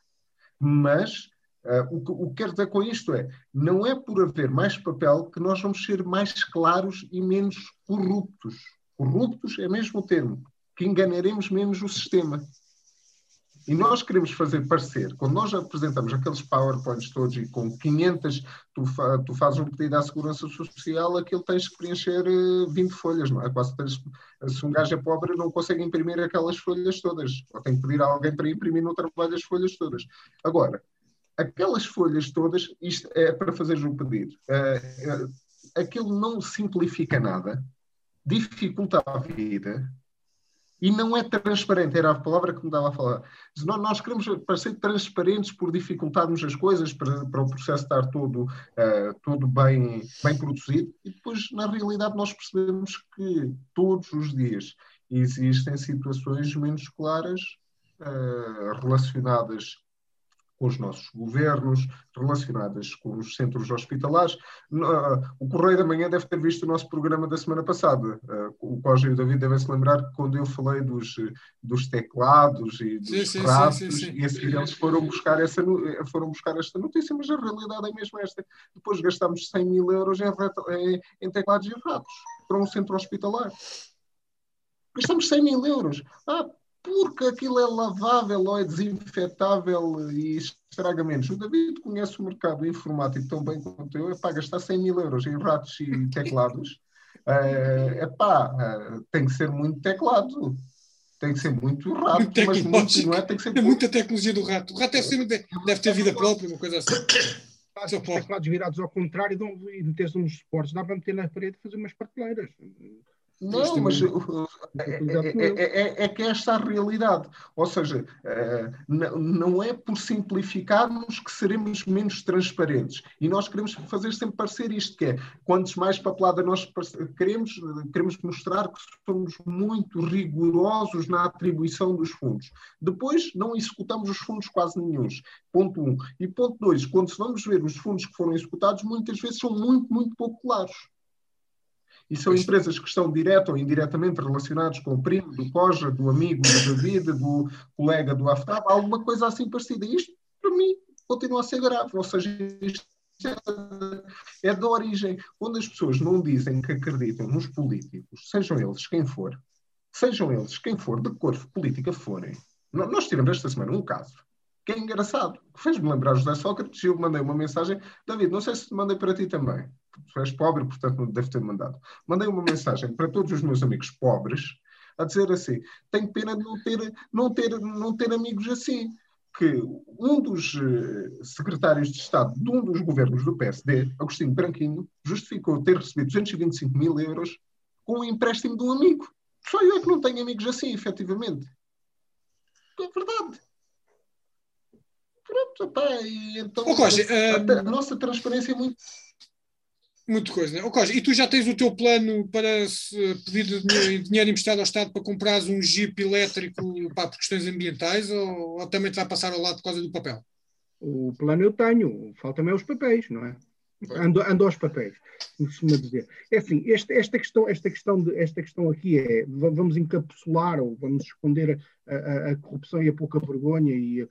Mas uh, o, que, o que quero dizer com isto é, não é por haver mais papel que nós vamos ser mais claros e menos corruptos. Corruptos é mesmo o termo que enganaremos menos o sistema. E nós queremos fazer parecer, quando nós apresentamos aqueles PowerPoints todos e com 500, tu, fa, tu fazes um pedido à Segurança Social, aquilo tens que preencher 20 eh, folhas, não é? Quase tens, se um gajo é pobre, não consegue imprimir aquelas folhas todas, ou tem que pedir a alguém para imprimir no trabalho as folhas todas. Agora, aquelas folhas todas, isto é para fazeres um pedido. Uh, aquilo não simplifica nada, dificulta a vida, e não é transparente, era a palavra que me dava a falar. Nós, queremos parecer transparentes por dificultarmos as coisas, para, para o processo estar todo, uh, todo bem, bem produzido, e depois, na realidade, nós percebemos que todos os dias existem situações menos claras uh, relacionadas com os nossos governos, relacionadas com os centros hospitalares. O Correio da Manhã deve ter visto o nosso programa da semana passada. O Coja e o David devem se lembrar que quando eu falei dos, dos teclados e dos sim, pratos, sim, sim, e a seguir eles foram buscar, essa, foram buscar esta notícia, mas a realidade é mesmo esta. Depois gastamos 100 mil euros em, em, teclados e para um centro hospitalar. Gastamos 100 mil euros. Ah, porque aquilo é lavável ou é desinfetável e estraga menos. O David conhece o mercado informático tão bem quanto eu, é pá, gastar 100 mil euros em ratos e teclados, é pá, uh, tem que ser muito teclado. Tem que ser muito rato, muito mas muito, não é? Tem que ser é muita tecnologia do rato. O rato deve, ser, deve ter vida própria, uma coisa assim. Os teclados virados ao contrário e meter-se nos suportes, dá para meter na parede e fazer umas prateleiras. Não, mas é, é, é, é, que esta é a realidade. Ou seja, não é por simplificarmos que seremos menos transparentes. E nós queremos fazer sempre parecer isto, que é, quantos mais papelada nós queremos, queremos mostrar que somos muito rigorosos na atribuição dos fundos. Depois, não executamos os fundos quase nenhums. Ponto um. E ponto dois, quando vamos ver os fundos que foram executados, muitas vezes são muito, muito pouco claros. E são empresas que estão direto ou indiretamente relacionadas com o primo do Coja, do amigo do David, do colega do Aftab, alguma coisa assim parecida. Isto, para mim, continua a ser grave. Ou seja, isto é da origem. Quando as pessoas não dizem que acreditam nos políticos, sejam eles quem for, sejam eles quem for, de cor política forem. Nós tivemos esta semana um caso que é engraçado, fez-me lembrar José Sócrates e eu mandei uma mensagem, David, não sei se mandei para ti também, tu és pobre, portanto não deve ter mandado. Mandei uma mensagem para todos os meus amigos pobres a dizer assim: tenho pena de não ter, não ter, não ter amigos assim. Que um dos uh, secretários de Estado de um dos governos do PSD, Agostinho Branquinho, justificou ter recebido 225 mil euros com o um empréstimo de um amigo. Só eu é que não tenho amigos assim, efetivamente. É verdade. Pronto, pá, e então oh, a, a, a, nossa transparência é muito Muita coisa, né? E tu já tens o teu plano para pedir dinheiro, dinheiro emprestado ao Estado para comprares um Jeep elétrico pá, por questões ambientais ou, ou também te vai passar ao lado por causa do papel? O plano eu tenho, faltam-me os papéis, não é? Ando, ando aos papéis, costuma dizer. É assim, este, esta, questão, esta, questão de, esta questão aqui é, vamos encapsular ou vamos esconder a, a, a corrupção e a pouca vergonha e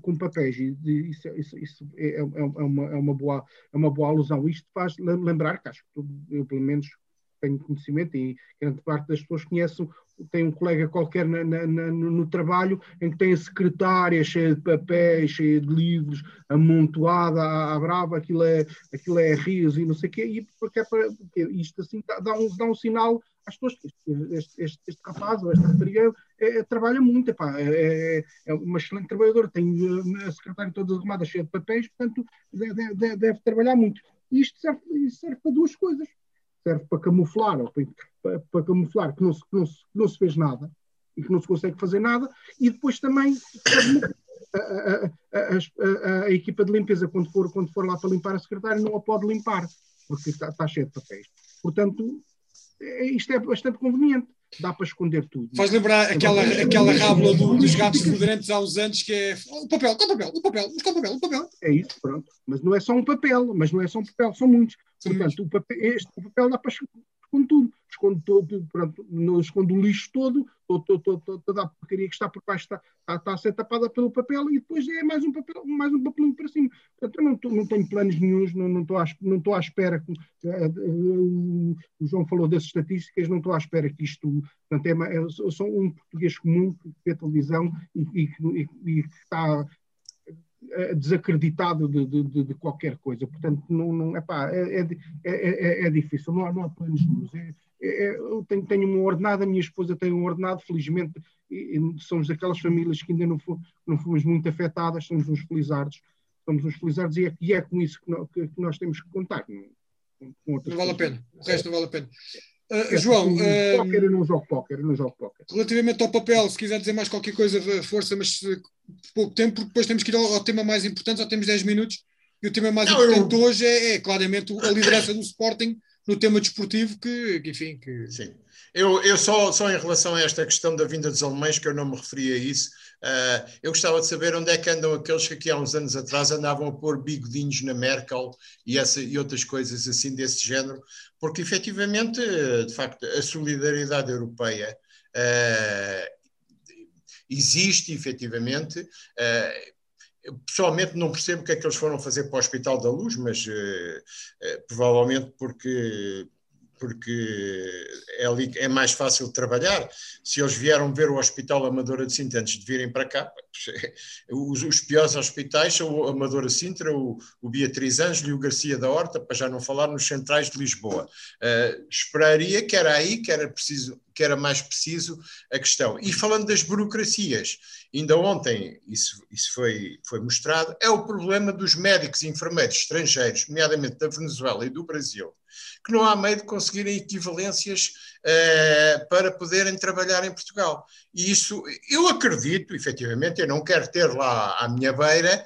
com papéis. E, isso, isso, isso é, é, é, uma, é, uma boa, é uma boa alusão. Isto faz lembrar que acho que eu, pelo menos, tenho conhecimento e grande parte das pessoas conhecem, tem um colega qualquer na, na, na, no trabalho em que tem a secretária cheia de papéis, cheia de livros, amontoada à, à brava, aquilo é, aquilo é rios e não sei o quê, e porque é para, porque isto assim dá, dá, um, dá um sinal às pessoas que este, este, este, este rapaz ou esta rapariga é, é, trabalha muito, epá, é, é, é uma excelente trabalhadora, tem a secretária toda arrumada cheia de papéis, portanto deve, deve, deve trabalhar muito. E isto serve, serve para duas coisas serve para camuflar, ou para, para camuflar que não, se, que, não se, não se fez nada e que não se consegue fazer nada, e depois também a, a, a, a, equipa de limpeza, quando for, quando for lá para limpar a secretária, não a pode limpar, porque está, está cheio de papéis. Portanto, é, isto é bastante conveniente dá para esconder tudo. Faz lembrar aquela, aquela rábula do, dos gatos federantes há uns anos que é o papel, qual papel, o papel, qual papel, o papel. É isso, pronto. Mas não é só um papel, mas não é só um papel, são muitos. Portanto. O, papel, este, o papel dá para escondo tudo, escondo, todo, pronto, escondo o lixo todo, todo, todo, toda a porcaria que está por baixo está, está, está, a ser tapada pelo papel e depois é mais um papel, mais um papelinho para cima. Portanto, eu não, tô, não tenho planos nenhums, não, não, estou, à, não estou à espera. Que, uh, o João falou das estatísticas, não estou à espera que isto. Portanto, é, eu sou um português comum que vê televisão e, e, e, e está desacreditado de, de, de, qualquer coisa. Portanto, não, não, epá, é, é, é, é difícil, não há, não há planos nenhums. É, é, eu tenho, tenho um ordenado, a minha esposa tem um ordenado, felizmente e, e somos daquelas famílias que ainda não, for, não fomos muito afetadas, somos uns felizardos, somos uns felizardos e é, e é com isso que, no, que, que, nós temos que contar. Não, não vale a pena, o resto não vale a pena. Uh, João, uh, póquer, eu não jogo póquer, eu não jogo póquer. Relativamente ao papel, se quiser dizer mais qualquer coisa, força, mas pouco tempo, porque depois temos que ir ao, ao tema mais importante, só temos 10 minutos, e o tema mais não, importante eu... hoje é, é, claramente a liderança do Sporting no tema desportivo, que, que enfim. Que... Sim. Eu, eu só, só em relação a esta questão da vinda dos alemães, que eu não me referi a isso, uh, eu gostava de saber onde é que andam aqueles que aqui há uns anos atrás andavam a pôr bigodinhos na Merkel e, essa, e outras coisas assim desse género, porque efetivamente, de facto, a solidariedade europeia uh, existe efetivamente. Uh, pessoalmente não percebo o que é que eles foram fazer para o Hospital da Luz, mas provavelmente porque porque é, ali, é mais fácil trabalhar. Se eles vieram ver o Hospital Amadora de Sintra antes de virem para cá, os, os piores hospitais são o Amadora Sintra, o, o Beatriz Ângelo e o Garcia da Horta, para já não falar nos centrais de Lisboa. Uh, esperaria que era aí que era preciso que era mais preciso a questão. E falando das burocracias, ainda ontem isso, isso foi, foi mostrado, é o problema dos médicos e enfermeiros estrangeiros, nomeadamente da Venezuela e do Brasil, que não há meio de conseguirem equivalências uh, para poderem trabalhar em Portugal. E isso, eu acredito, efetivamente, eu não quero ter lá à minha beira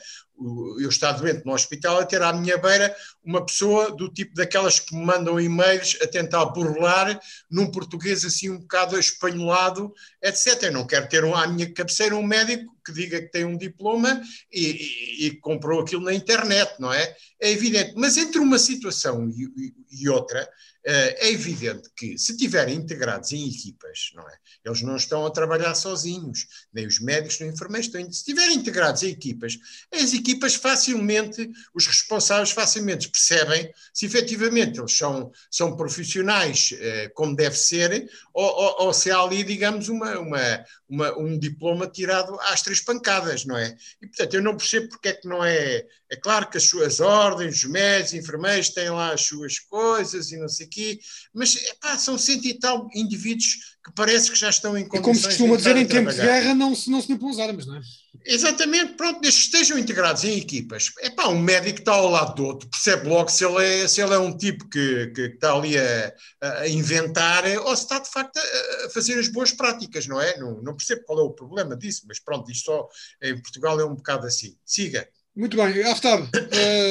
eu estar doente no hospital, a ter à minha beira uma pessoa do tipo daquelas que me mandam e-mails a tentar burlar num português assim um bocado espanholado, etc. Eu não quero ter um, à minha cabeceira um médico que diga que tem um diploma e, e, e comprou aquilo na internet, não é? É evidente. Mas entre uma situação e, e outra, eh, é evidente que se estiverem integrados em equipas, não é? Eles não estão a trabalhar sozinhos, nem os médicos nem os enfermeiros estão. Se estiverem integrados em equipas, as equipas facilmente, os responsáveis facilmente percebem se efetivamente eles são, são profissionais eh, como deve ser, ou, ou, ou, se há ali, digamos, uma, uma, uma, um diploma tirado às três pancadas, não é? E portanto eu não percebo porque é que não é. É claro que as suas ordens, os médicos, enfermeiros têm lá as suas coisas e não sei o aqui, mas epá, são cento e tal indivíduos que parece que já estão em condições. E como se costuma dizer, em tempo de guerra não se, não se as armas, não é? Exatamente, pronto, desde que estejam integrados em equipas. É pá, um médico está ao lado do outro, percebe logo se ele é, se ele é um tipo que, que está ali a, a inventar ou se está de facto a, a, fazer as boas práticas, não é? Não, não percebo qual é o problema disso, mas pronto, isto só em Portugal é um bocado assim. Siga. Muito bem, Aftab,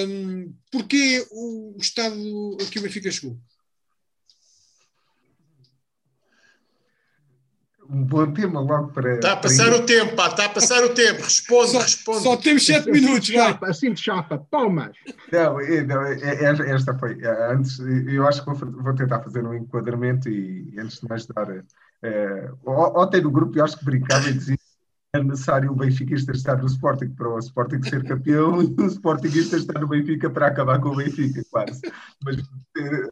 um, porquê o Estado aqui o Benfica chegou? Um bom tema logo para. Está a passar para o tempo, pá, está a passar o tempo. Responde, só, responde. Só temos sete minutos, vai. Chapa, assim de chapa, palmas. Não, não, esta foi. Antes, eu acho que vou, vou tentar fazer um enquadramento e, antes de mais dar. É, ontem no grupo eu acho que brincava e dizia é necessário o Benfiquista estar no Sporting para o Sporting ser campeão e o Sportingista estar no Benfica para acabar com o Benfica, quase. Mas eh,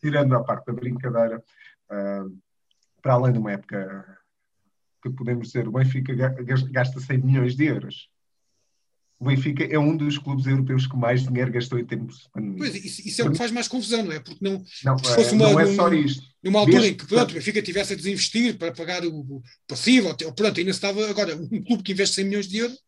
tirando a parte da brincadeira, uh, para além de uma época que podemos dizer, o Benfica gasta 100 milhões de euros. O Benfica é um dos clubes europeus que mais dinheiro gastou em tempos de pandemia. Pois, isso, isso é o que faz mais confusão, não é? Porque não, não, se fosse uma, não é só isto. Numa altura em que pronto, o Benfica tivesse a desinvestir para pagar o, passivo, ou, pronto, ainda estava agora um clube que investe 100 milhões de euros.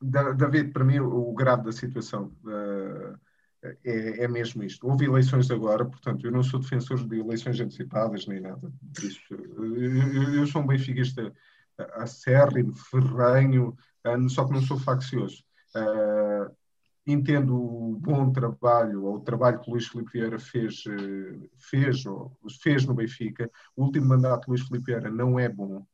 David, para mim, o, grave da situação uh, é, é, mesmo isto. Houve eleições agora, portanto, eu não sou defensor de eleições antecipadas nem nada disso. Eu, eu sou um benfiquista acérrimo, ferrenho, só que não sou faccioso. Uh, entendo o bom trabalho, ou o trabalho que o Luís Filipe Vieira fez, fez, ou fez no Benfica. O último mandato de Luís Filipe Vieira não é bom.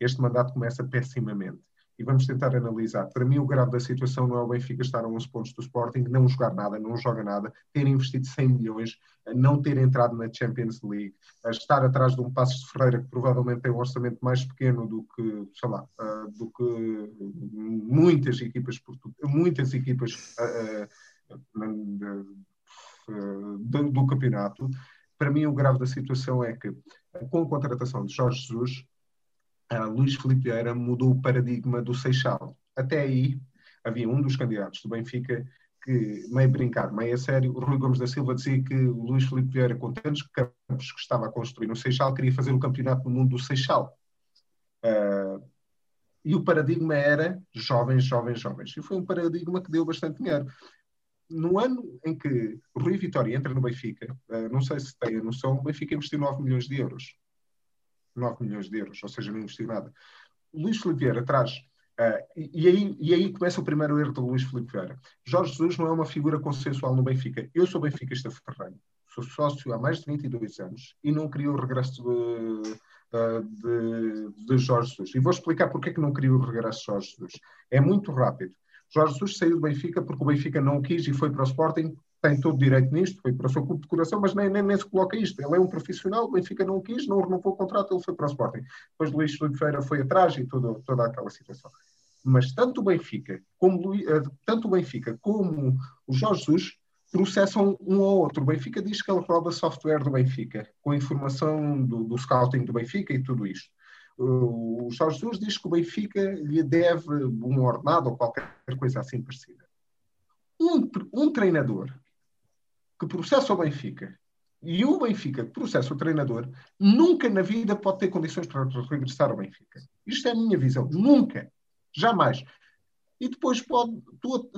Este mandato começa pessimamente. E vamos tentar analisar. Para mim, o grave da situação não é o Benfica estar a 11 pontos do Sporting, não jogar nada, não joga nada, ter investido 100 milhões, não ter entrado na Champions League, estar atrás de um Passos de Ferreira que provavelmente tem um orçamento mais pequeno do que, sei lá, uh, do que muitas equipas, muitas equipas uh, uh, do, do campeonato. Para mim, o grave da situação é que, com a contratação de Jorge Jesus, uh, Luís Filipe Vieira mudou o paradigma do Seixal. Até aí, havia um dos candidatos do Benfica que, meio brincar, meio a sério, o Rui Gomes da Silva dizia que o Luís Filipe Vieira, com tantos campos que estava a construir no Seixal, queria fazer o campeonato do mundo do Seixal. Uh, e o paradigma era jovens, jovens, jovens. E foi um paradigma que deu bastante dinheiro. No ano em que Rui Vitória entra no Benfica, uh, não sei se tem a noção, o Benfica investiu 9 milhões de euros. 9 milhões de euros, ou seja, não investiu nada. Luís Filipe Vieira traz, uh, e, aí, e aí começa o primeiro erro do Luís Filipe Vieira. Jorge Jesus não é uma figura consensual no Benfica. Eu sou benfiquista ferranho, sou sócio há mais de 22 anos e não queria o regresso de, de, de, Jorge Jesus. E vou explicar porque é que não queria o regresso de Jorge Jesus. É muito rápido. Jorge Jesus saiu do Benfica porque o Benfica não quis e foi para o Sporting tem todo direito nisto, foi para o seu clube de coração, mas nem, nem, nem, se coloca isto. Ele é um profissional, o Benfica não quis, não renovou o contrato, ele foi para o Sporting. Depois Luís Felipe Feira foi atrás e toda, toda aquela situação. Mas tanto o Benfica como, eh, tanto o Benfica como o Jorge Jesus processam um ao outro. O Benfica diz que ele rouba software do Benfica, com informação do, do scouting do Benfica e tudo isto. O Jorge Jesus diz que o Benfica lhe deve um ordenado ou qualquer coisa assim parecida. Um, um treinador que processa o Benfica e o Benfica que processa o treinador, nunca na vida pode ter condições para regressar ao Benfica. Isto é a minha visão. Nunca. Jamais. E depois pode, tu,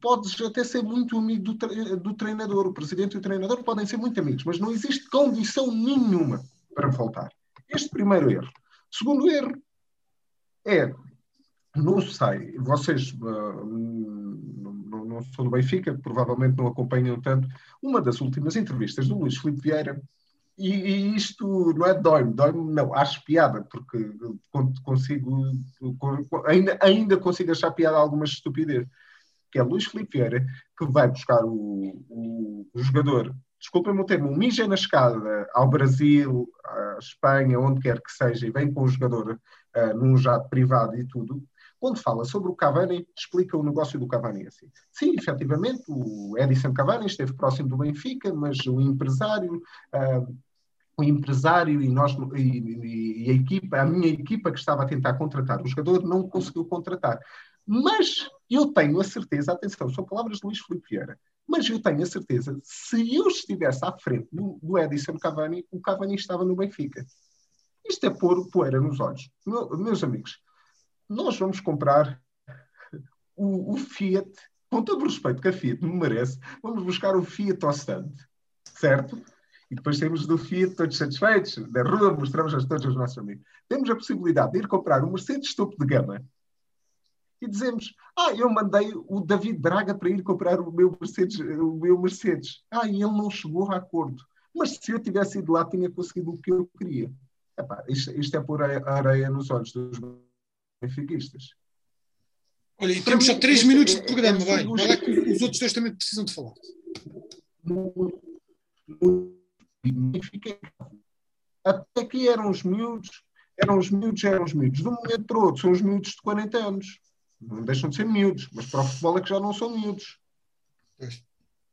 podes até ser muito amigo do, do treinador. O presidente e o treinador podem ser muito amigos, mas não existe condição nenhuma para voltar. Este primeiro erro. Segundo erro é, não sei, vocês uh, não sou do Benfica, provavelmente não acompanham tanto, uma das últimas entrevistas do Luís Filipe Vieira, e, e isto não é dói-me, dói-me, não, acho piada, porque consigo, ainda, ainda consigo achar piada alguma estupidez, que é Luís Filipe Vieira, que vai buscar o, o, o jogador, desculpem-me o termo, um mija na escada ao Brasil, à Espanha, onde quer que seja, e vem com o jogador uh, num jato privado e tudo, quando fala sobre o Cavani, explica o negócio do Cavani assim. Sim, efetivamente, o Edison Cavani esteve próximo do Benfica, mas o empresário. Uh, o empresário e, nós, e, e, a equipa, a minha equipa que estava a tentar contratar o jogador não conseguiu contratar. Mas eu tenho a certeza, atenção, são palavras de Luís Filipe Vieira, mas eu tenho a certeza, se eu estivesse à frente do, do Edison Cavani, o Cavani estava no Benfica. Isto é pôr poeira nos olhos. Meu, meus amigos, nós vamos comprar o, o, Fiat, com todo o respeito que a Fiat me merece, vamos buscar o Fiat ao stand, certo? E depois temos do Fiat todos satisfeitos, da rua mostramos a todos os nossos amigos. Temos a possibilidade de ir comprar um Mercedes topo de gama e dizemos: Ah, eu mandei o David Braga para ir comprar o meu Mercedes. O meu Mercedes. Ah, e ele não chegou a acordo. Mas se eu tivesse ido lá, tinha conseguido o que eu queria. Epá, isto, isto é pôr areia nos olhos dos benfiquistas. Olha, e temos só 3 minutos de programa, vai. Vai lá que os outros dois também precisam de falar. Até aqui eram os miúdos, eram os miúdos, eram os miúdos. De um momento para o outro, são os miúdos de 40 anos. Não deixam de ser miúdos, mas para o futebol é que já não são miúdos.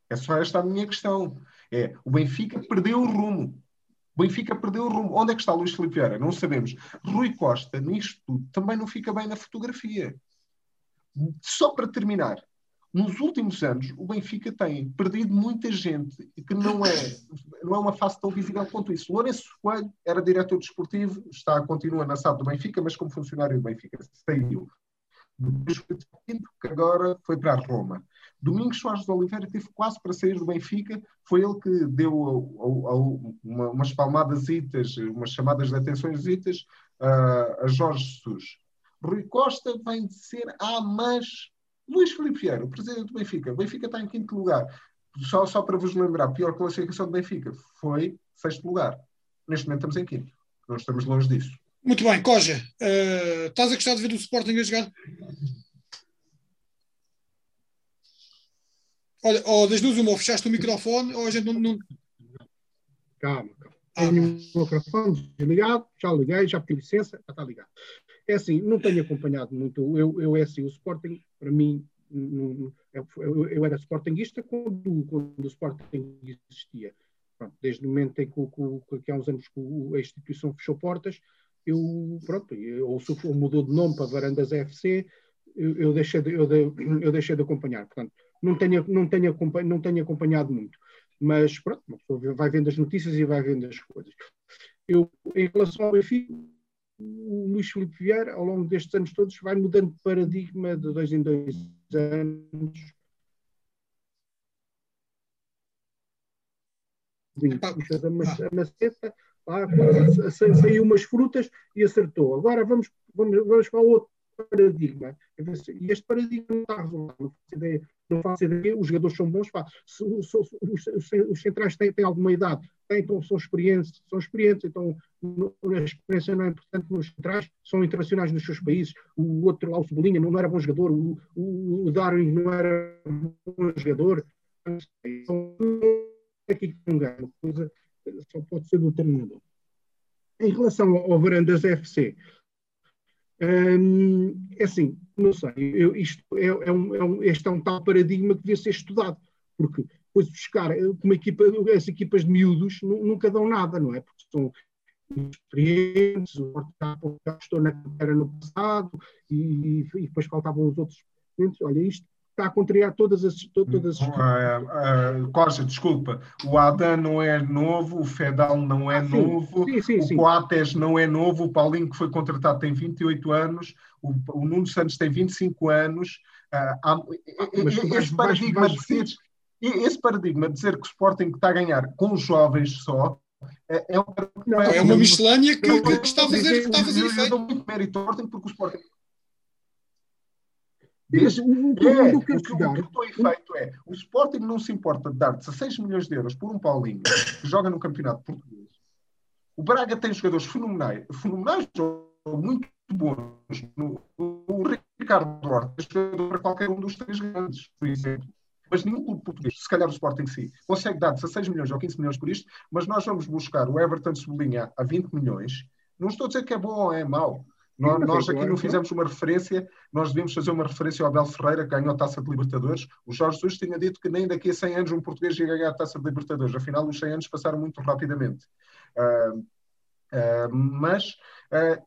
É só esta a minha questão. É, o Benfica perdeu o rumo. Benfica perdeu o rumo. Onde é que está Luís Filipe Vieira? Não sabemos. Rui Costa, nisto tudo, também não fica bem na fotografia. Só para terminar, nos últimos anos, o Benfica tem perdido muita gente que não é, não é uma face tão visível quanto isso. Lourenço Coelho era diretor desportivo, está, continua na SAD do Benfica, mas como funcionário do Benfica, saiu. Depois que agora foi para a Roma. Domingos Soares de Oliveira teve quase para sair do Benfica, foi ele que deu uma, umas palmadas, umas chamadas de atenções uh, a Jorge Jesus. Rui Costa vem de ser, ah, mas Luís Filipe Vieira, o presidente do Benfica. O Benfica está em quinto lugar. Só, só para vos lembrar, a pior classificação do Benfica foi sexto lugar. Neste momento estamos em quinto. Não estamos longe disso. Muito bem, Coja, uh, estás a gostar de ver o Sporting a jogar? Olha, ou das duas, uma, ou fechaste o microfone, ou a gente não. não... Calma, calma. Ah. Tenho o microfone desligado, já liguei, já pedi licença, já está ligado. É assim, não tenho acompanhado muito. Eu, eu é assim, o Sporting, para mim, não, eu, eu, era Sportingista quando, quando o Sporting existia. Pronto, desde o momento em que, que, que há uns anos que a instituição fechou portas, eu, pronto, ou, ou mudou de nome para Varandas FC, eu, eu, deixei de, eu, de, eu deixei de acompanhar. Portanto, não tenho, não tenho, não tenho acompanhado muito. Mas pronto, uma pessoa vai vendo as notícias e vai vendo as coisas. Eu, em relação ao Benfica, o Luís Filipe Vieira, ao longo destes anos todos, vai mudando de paradigma de dois em dois anos. A maceta, lá, saiu umas frutas e acertou. Agora vamos, vamos, vamos para outro paradigma. E este paradigma não está resolvido. Não faço ideia, não faço ideia. Os jogadores são bons. Pá. Se, se, os, os, centrais têm, têm, alguma idade, têm, então são experientes, são experientes, então a experiência não é importante nos centrais, são internacionais nos seus países. O outro lá, o Cebolinha, não, era bom jogador. O, o, o Darwin não era bom jogador. Então, aqui que não ganha. Coisa só pode ser do treinador. Em relação ao, ao Varandas FC, Hum, é assim, não sei, eu, isto é, é, um, é, um, este é um tal paradigma que devia ser estudado, porque depois buscar uma equipa, as equipas de miúdos nunca dão nada, não é? Porque são experientes, estou na carreira no passado e, e, depois faltavam os outros. Olha, isto está a contrariar todas as. Todas as... Uh, uh, Costa, desculpa, o Adam não é novo, o Fedal não é ah, sim. novo, sim, sim, o Coates não é novo, o Paulinho que foi contratado tem 28 anos, o, o Nuno Santos tem 25 anos. Uh, há, esse, paradigma vais, vais... De dizer, esse paradigma de dizer que o Sporting está a ganhar com os jovens só é, é, um, não, é uma miscelânea que, que, que, está a fazer, que está a fazer efeito. Eu dou muito mérito ao Sporting porque o Sporting Desde, o, o, é, o, que, o que foi feito é, o Sporting não se importa de dar 16 milhões de euros por um Paulinho que joga no campeonato português. O Braga tem jogadores fenomenais, fenomenais ou muito bons. No, o Ricardo Horta é jogador para qualquer um dos três grandes, por exemplo. Mas nenhum clube português, se calhar o Sporting sim, consegue dar 16 milhões ou 15 milhões por isto, mas nós vamos buscar o Everton Sublinha a 20 milhões. Não estou a dizer que é bom ou é mau. Nós, nós aqui não fizemos uma referência, nós devíamos fazer uma referência ao Abel Ferreira, que ganhou a taça de Libertadores. O Jorge Jesus tinha dito que nem daqui a 100 anos um português ia ganhar a taça de Libertadores. Afinal, os 100 anos passaram muito rapidamente. Uh, uh, mas, uh,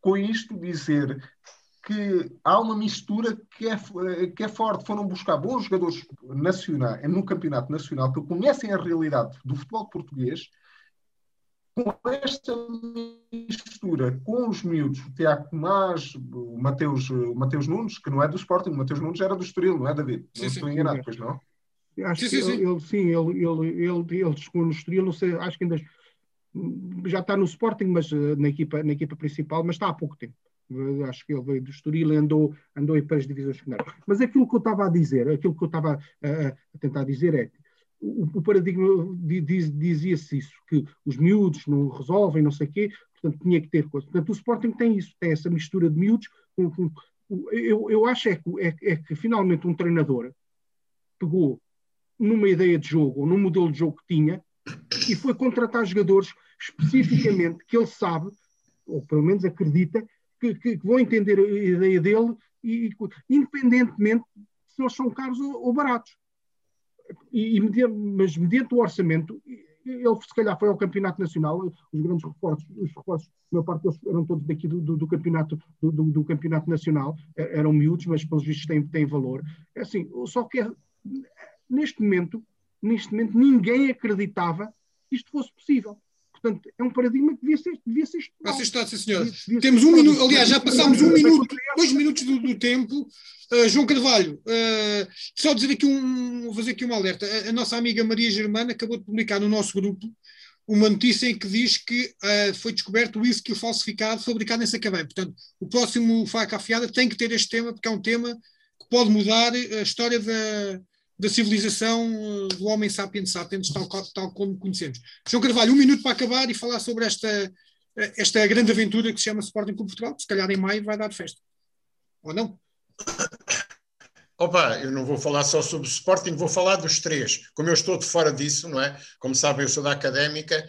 com isto, dizer que há uma mistura que é, que é forte. Foram buscar bons jogadores nacionais, no campeonato nacional, que conhecem a realidade do futebol português com esta mistura com os miúdos, o Tiago Tomás, o Mateus, o Mateus Nunes, que não é do Sporting, o Mateus Nunes era do Estoril, não é, David? Sim, não estou enganado, pois não? Acho sim, que sim, ele, sim, ele, ele, ele, ele chegou no Estoril, não sei, acho que ainda já está no Sporting, mas eh, na equipa, na equipa principal, mas está há pouco tempo. Acho que ele veio do Estoril e andou, andou para as divisões secundárias. Mas aquilo que eu estava a dizer, aquilo que eu estava a, a tentar dizer é que o, paradigma diz, dizia-se isso, que os miúdos não resolvem, não sei o quê, portanto tinha que ter coisa. Portanto, o Sporting tem isso, tem essa mistura de miúdos. Com, com, eu, eu acho é que, é, é que finalmente um treinador pegou numa ideia de jogo ou num modelo de jogo que tinha e foi contratar jogadores especificamente que ele sabe, ou pelo menos acredita, que, que, que vão entender a ideia dele, e, independentemente se eles são caros ou, ou baratos e, mas mediante o orçamento, ele se calhar foi ao campeonato nacional, os grandes reforços, os reforços, a maior parte deles eram todos daqui do, do, do campeonato, do, do, campeonato nacional, eram miúdos, mas pelos vistos têm, têm valor. É assim, só que é, neste momento, neste momento, ninguém acreditava que isto fosse possível. Portanto, é um paradigma que devia ser, devia ser estudado. Vai ser estudado, sim, senhor. Devia, devia Temos um minuto, aliás, já passámos um minuto, dois minutos do, do tempo. Uh, João Carvalho, uh, só dizer aqui um, vou fazer aqui um alerta. A, a, nossa amiga Maria Germana acabou de publicar no nosso grupo uma notícia em que diz que uh, foi descoberto o whisky falsificado fabricado em Sacabém. Portanto, o próximo Faca Afiada tem que ter este tema, porque é um tema que pode mudar a história da, da civilização eh, do homem sapiens sapiens, tal, tal como conhecemos. João Carvalho, um minuto para acabar e falar sobre esta esta grande aventura que se chama Sporting Clube Portugal, que se calhar em maio vai dar festa. Ou não? Opa, eu não vou falar só sobre Sporting, vou falar dos três. Como eu estou de fora disso, não é? Como sabem, eu sou da académica.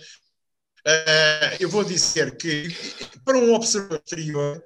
Uh, eu vou dizer que, para um observador exterior,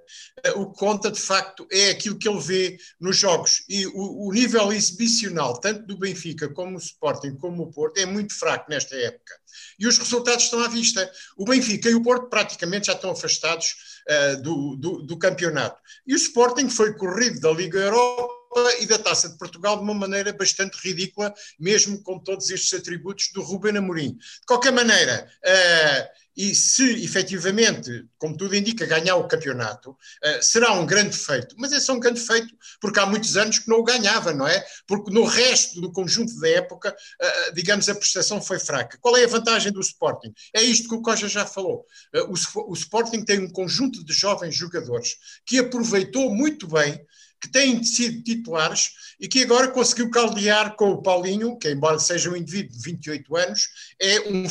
uh, o que conta de facto é aquilo que ele vê nos jogos. E o, o, nível exibicional, tanto do Benfica como o Sporting, como o Porto, é muito fraco nesta época. E os resultados estão à vista. O Benfica e o Porto praticamente já estão afastados uh, do, do, do campeonato. E o Sporting foi corrido da Liga Europa e da Taça de Portugal de uma maneira bastante ridícula, mesmo com todos estes atributos do Ruben Amorim. De qualquer maneira, uh, e se efetivamente, como tudo indica, ganhar o campeonato, uh, será um grande feito. Mas é só um grande feito porque há muitos anos que não o ganhava, não é? Porque no resto do conjunto da época, uh, digamos, a prestação foi fraca. Qual é a vantagem do Sporting? É isto que o Coja já falou. O, o Sporting tem um conjunto de jovens jogadores que aproveitou muito bem que têm sido titulares e que agora conseguiu caldear com o Paulinho, que embora seja um indivíduo de 28 anos, é um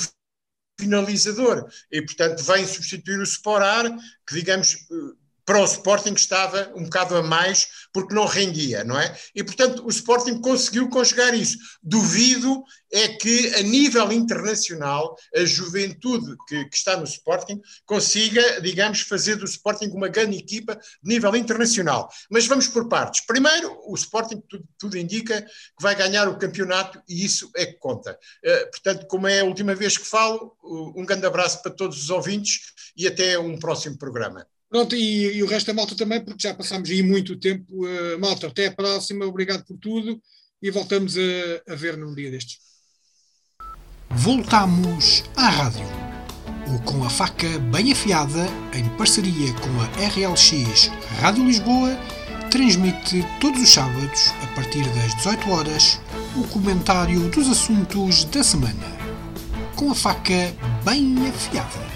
finalizador. E, portanto, vem substituir o Sporar, que, digamos, para o Sporting estava um bocado a mais porque não rendia, não é? E portanto o Sporting conseguiu conjugar isso. Duvido é que a nível internacional a juventude que, que, está no Sporting consiga, digamos, fazer do Sporting uma grande equipa de nível internacional. Mas vamos por partes. Primeiro, o Sporting tudo, tudo indica que vai ganhar o campeonato e isso é que conta. Uh, portanto, como é a última vez que falo, um grande abraço para todos os ouvintes e até um próximo programa. Pronto, e, e, o resto da malta também, porque já passámos aí muito tempo. Uh, malta, até a próxima, obrigado por tudo e voltamos a, a ver num dia destes. Voltamos à rádio. O Com a Faca Bem Afiada, em parceria com a RLX Rádio Lisboa, transmite todos os sábados, a partir das 18 horas, o comentário dos assuntos da semana. Com a faca bem afiada.